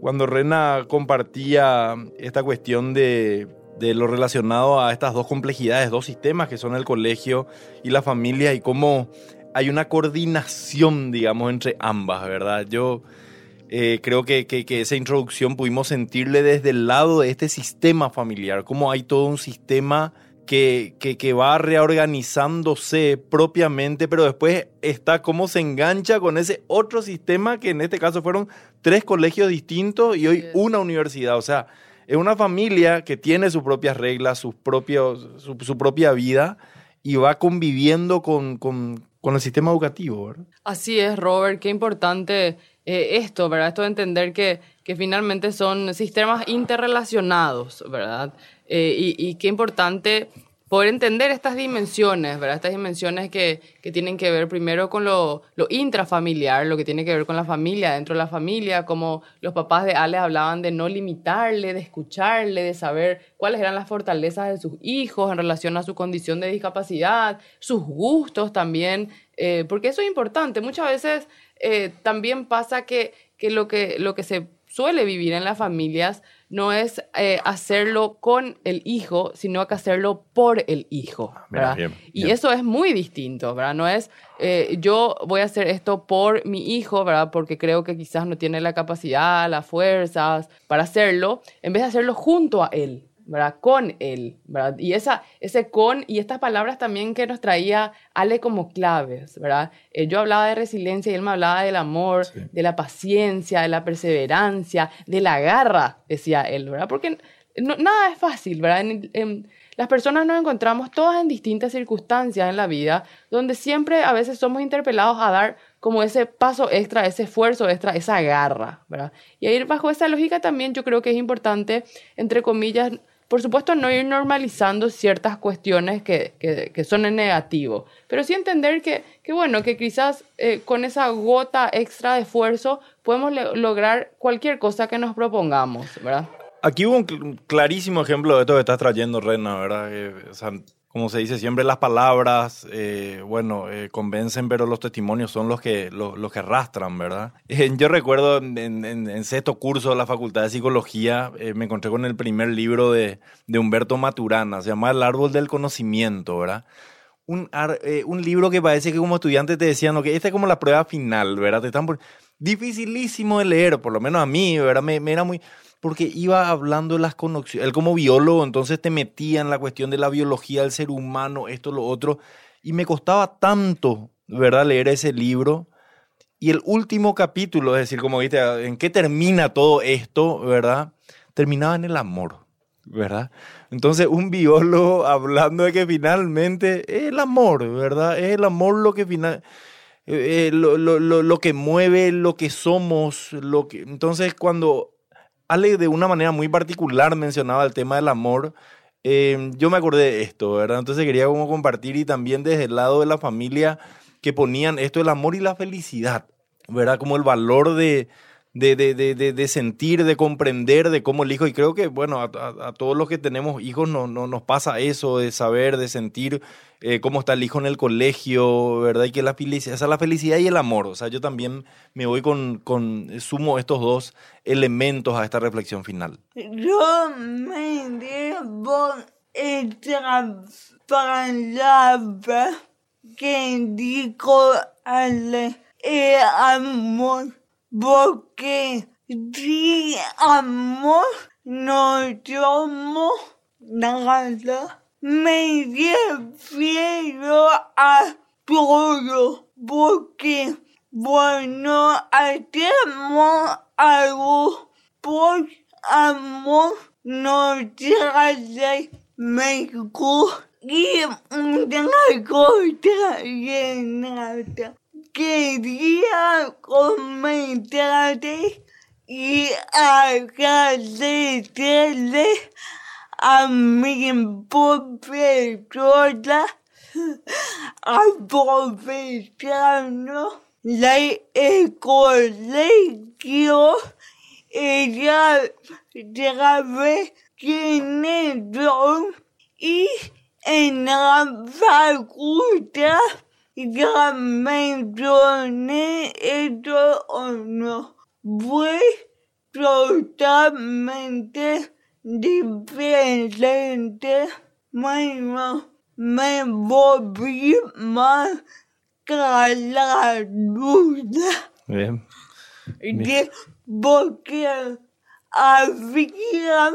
cuando Rena compartía esta cuestión de, de lo relacionado a estas dos complejidades, dos sistemas que son el colegio y la familia y cómo hay una coordinación, digamos, entre ambas, ¿verdad? Yo... Eh, creo que, que, que, esa introducción pudimos sentirle desde el lado de este sistema familiar, cómo hay todo un sistema que, que, va reorganizándose propiamente, pero después está cómo se engancha con ese otro sistema que en este caso fueron tres colegios distintos y hoy una universidad. O sea, es una familia que tiene sus propias reglas, sus propios, su, su propia vida y va conviviendo con, con, con el sistema educativo. ¿verdad? Así es, Robert, qué importante eh, esto, ¿verdad? Esto de entender que, que finalmente son sistemas interrelacionados, ¿verdad? Eh, y, y, qué importante poder entender estas dimensiones, ¿verdad? Estas dimensiones que, que tienen que ver primero con lo, lo, intrafamiliar, lo que tiene que ver con la familia, dentro de la familia, como los papás de Ale hablaban de no limitarle, de escucharle, de saber cuáles eran las fortalezas de sus hijos en relación a su condición de discapacidad, sus gustos también, eh, porque eso es importante. Muchas veces eh, también pasa que, que, lo que lo que se suele vivir en las familias no es eh, hacerlo con el hijo, sino que hacerlo por el hijo. ¿verdad? Bien, bien, y eso es muy distinto, ¿verdad? No es eh, yo voy a hacer esto por mi hijo, ¿verdad? Porque creo que quizás no tiene la capacidad, las fuerzas para hacerlo, en vez de hacerlo junto a él. ¿Verdad? Con él, ¿verdad? Y esa, ese con y estas palabras también que nos traía Ale como claves, ¿verdad? Eh, yo hablaba de resiliencia y él me hablaba del amor, sí. de la paciencia, de la perseverancia, de la garra, decía él, ¿verdad? Porque no, nada es fácil, ¿verdad? En, en, las personas nos encontramos todas en distintas circunstancias en la vida, donde siempre a veces somos interpelados a dar como ese paso extra, ese esfuerzo extra, esa garra, ¿verdad? Y ahí bajo esa lógica también yo creo que es importante, entre comillas, por supuesto, no ir normalizando ciertas cuestiones que, que, que son en negativo, pero sí entender que, que bueno, que quizás eh, con esa gota extra de esfuerzo podemos lograr cualquier cosa que nos propongamos, ¿verdad? Aquí hubo un clarísimo ejemplo de esto que estás trayendo, Rena, ¿verdad? Eh, o sea, como se dice siempre, las palabras, eh, bueno, eh, convencen, pero los testimonios son los que, los, los que arrastran, ¿verdad? (laughs) Eh, yo recuerdo en, en, sexto curso de la Facultad de Psicología, me encontré con el primer libro de, de Humberto Maturana, se llama El Árbol del Conocimiento, ¿verdad? un, un libro que parece que como estudiante te decían, que esta es como la prueba final, ¿verdad? Te están por- Dificilísimo de leer, por lo menos a mí, ¿verdad? Me, me era muy... Porque iba hablando de las conexiones. Él como biólogo, entonces te metía en la cuestión de la biología del ser humano, esto, lo otro. Y me costaba tanto, ¿verdad? Leer ese libro. Y el último capítulo, es decir, como viste, ¿en qué termina todo esto, verdad? Terminaba en el amor, ¿verdad? Entonces, un biólogo (laughs) hablando de que finalmente es el amor, ¿verdad? Es el amor lo que final, eh, eh, lo, lo- lo- lo que mueve lo que somos, lo que... Entonces, cuando Ale de una manera muy particular mencionaba el tema del amor, eh, yo me acordé de esto, ¿verdad? Entonces quería como compartir y también desde el lado de la familia que ponían esto del amor y la felicidad, ¿verdad? Como el valor de, de, de, de, de- sentir, de comprender, de cómo el hijo, y creo que, bueno, a, a- a todos los que tenemos hijos no, no, nos pasa eso, de saber, de sentir eh, cómo está el hijo en el colegio, ¿verdad? Y que la felicidad, esa es la felicidad y el amor, o sea, yo también me voy con, con sumo estos dos elementos a esta reflexión final. Yo me debo estas palabras que el amor, porque sin amor no somos nada. Me refiero a todo, porque bueno, hacemos algo por amor, no trae mejor y una cosa Renata. Quería comentarte y agradecerle a mi profesora el colegio ella sabe quiénes son y en la facultad ya mencioné esto o no fue totalmente diferente bueno me volví más la duda Bien. de porque había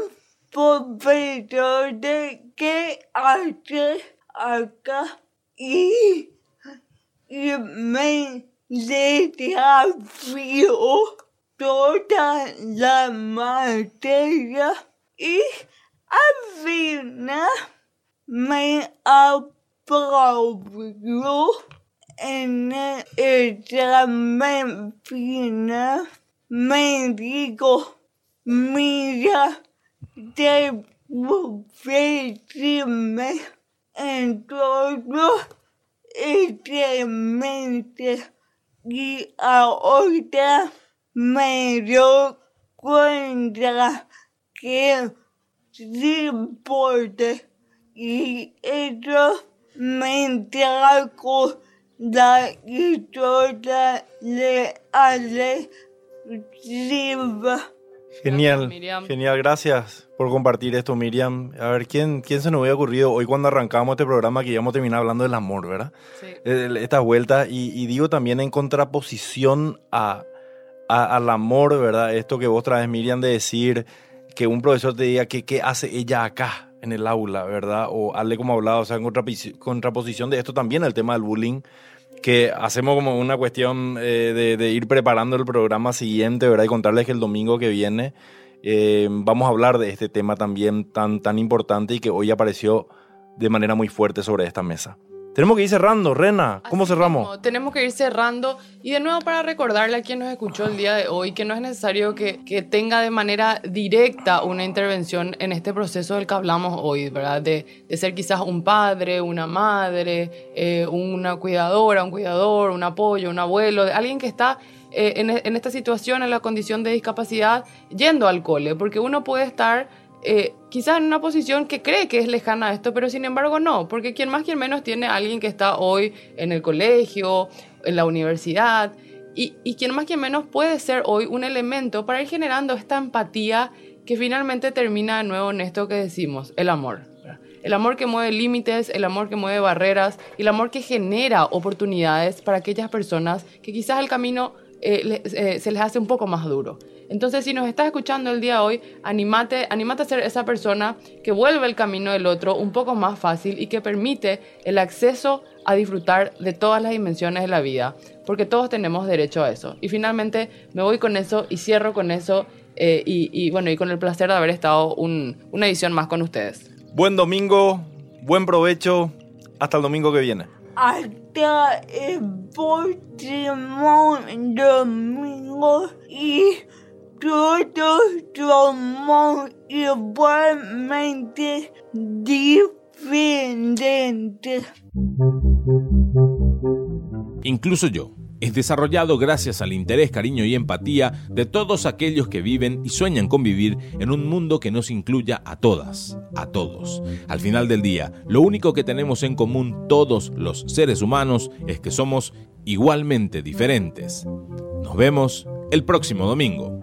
profesores que hace acá y, y me desafió toda la materia y al final me aprobó en el examen final me dijo, mira, te ofrecíme en todo este mente y ahora me doy cuenta que sí importa y eso me trajo la historia de Ale Silva. Genial, Miriam. genial, gracias por compartir esto, Miriam. A ver, ¿quién, ¿quién se nos había ocurrido hoy cuando arrancamos este programa que íbamos a terminar hablando del amor, ¿verdad? Sí. El- Esta vuelta, y, y digo también en contraposición a, a- al amor, ¿verdad? Esto que vos traes, Miriam, de decir que un profesor te diga que qué hace ella acá en el aula, ¿verdad? O hazle como hablaba, o sea, en contraposición de esto también el tema del bullying, que hacemos como una cuestión eh, de, ir preparando el programa siguiente, ¿verdad? Y contarles que el domingo que viene eh, vamos a hablar de este tema también tan, tan importante y que hoy apareció de manera muy fuerte sobre esta mesa. Tenemos que ir cerrando, Rena. ¿Cómo Así cerramos? mismo, tenemos que ir cerrando y de nuevo para recordarle a quien nos escuchó el día de hoy que no es necesario que, que tenga de manera directa una intervención en este proceso del que hablamos hoy, ¿verdad? De, de ser quizás un padre, una madre, eh, una cuidadora, un cuidador, un apoyo, un abuelo, de alguien que está eh, en, en esta situación, en la condición de discapacidad, yendo al cole, porque uno puede estar eh, quizás en una posición que cree que es lejana a esto, pero sin embargo no, porque quien más, quien menos tiene a alguien que está hoy en el colegio, en la universidad, y, quien más, quien menos puede ser hoy un elemento para ir generando esta empatía que finalmente termina de nuevo en esto que decimos, el amor. El amor que mueve límites, el amor que mueve barreras el amor que genera oportunidades para aquellas personas que quizás el camino eh, eh, se les hace un poco más duro. Entonces, si nos estás escuchando el día de hoy, animate, animate a ser esa persona que vuelve el camino del otro un poco más fácil y que permite el acceso a disfrutar de todas las dimensiones de la vida, porque todos tenemos derecho a eso. Y finalmente me voy con eso y cierro con eso eh, y, bueno, y con el placer de haber estado una edición más con ustedes. Buen domingo, buen provecho, hasta el domingo que viene. Hasta el próximo domingo y todos somos igualmente diferentes. Incluso yo es desarrollado gracias al interés, cariño y empatía de todos aquellos que viven y sueñan con vivir en un mundo que nos incluya a todas, a todos. Al final del día, lo único que tenemos en común todos los seres humanos es que somos igualmente diferentes. Nos vemos el próximo domingo.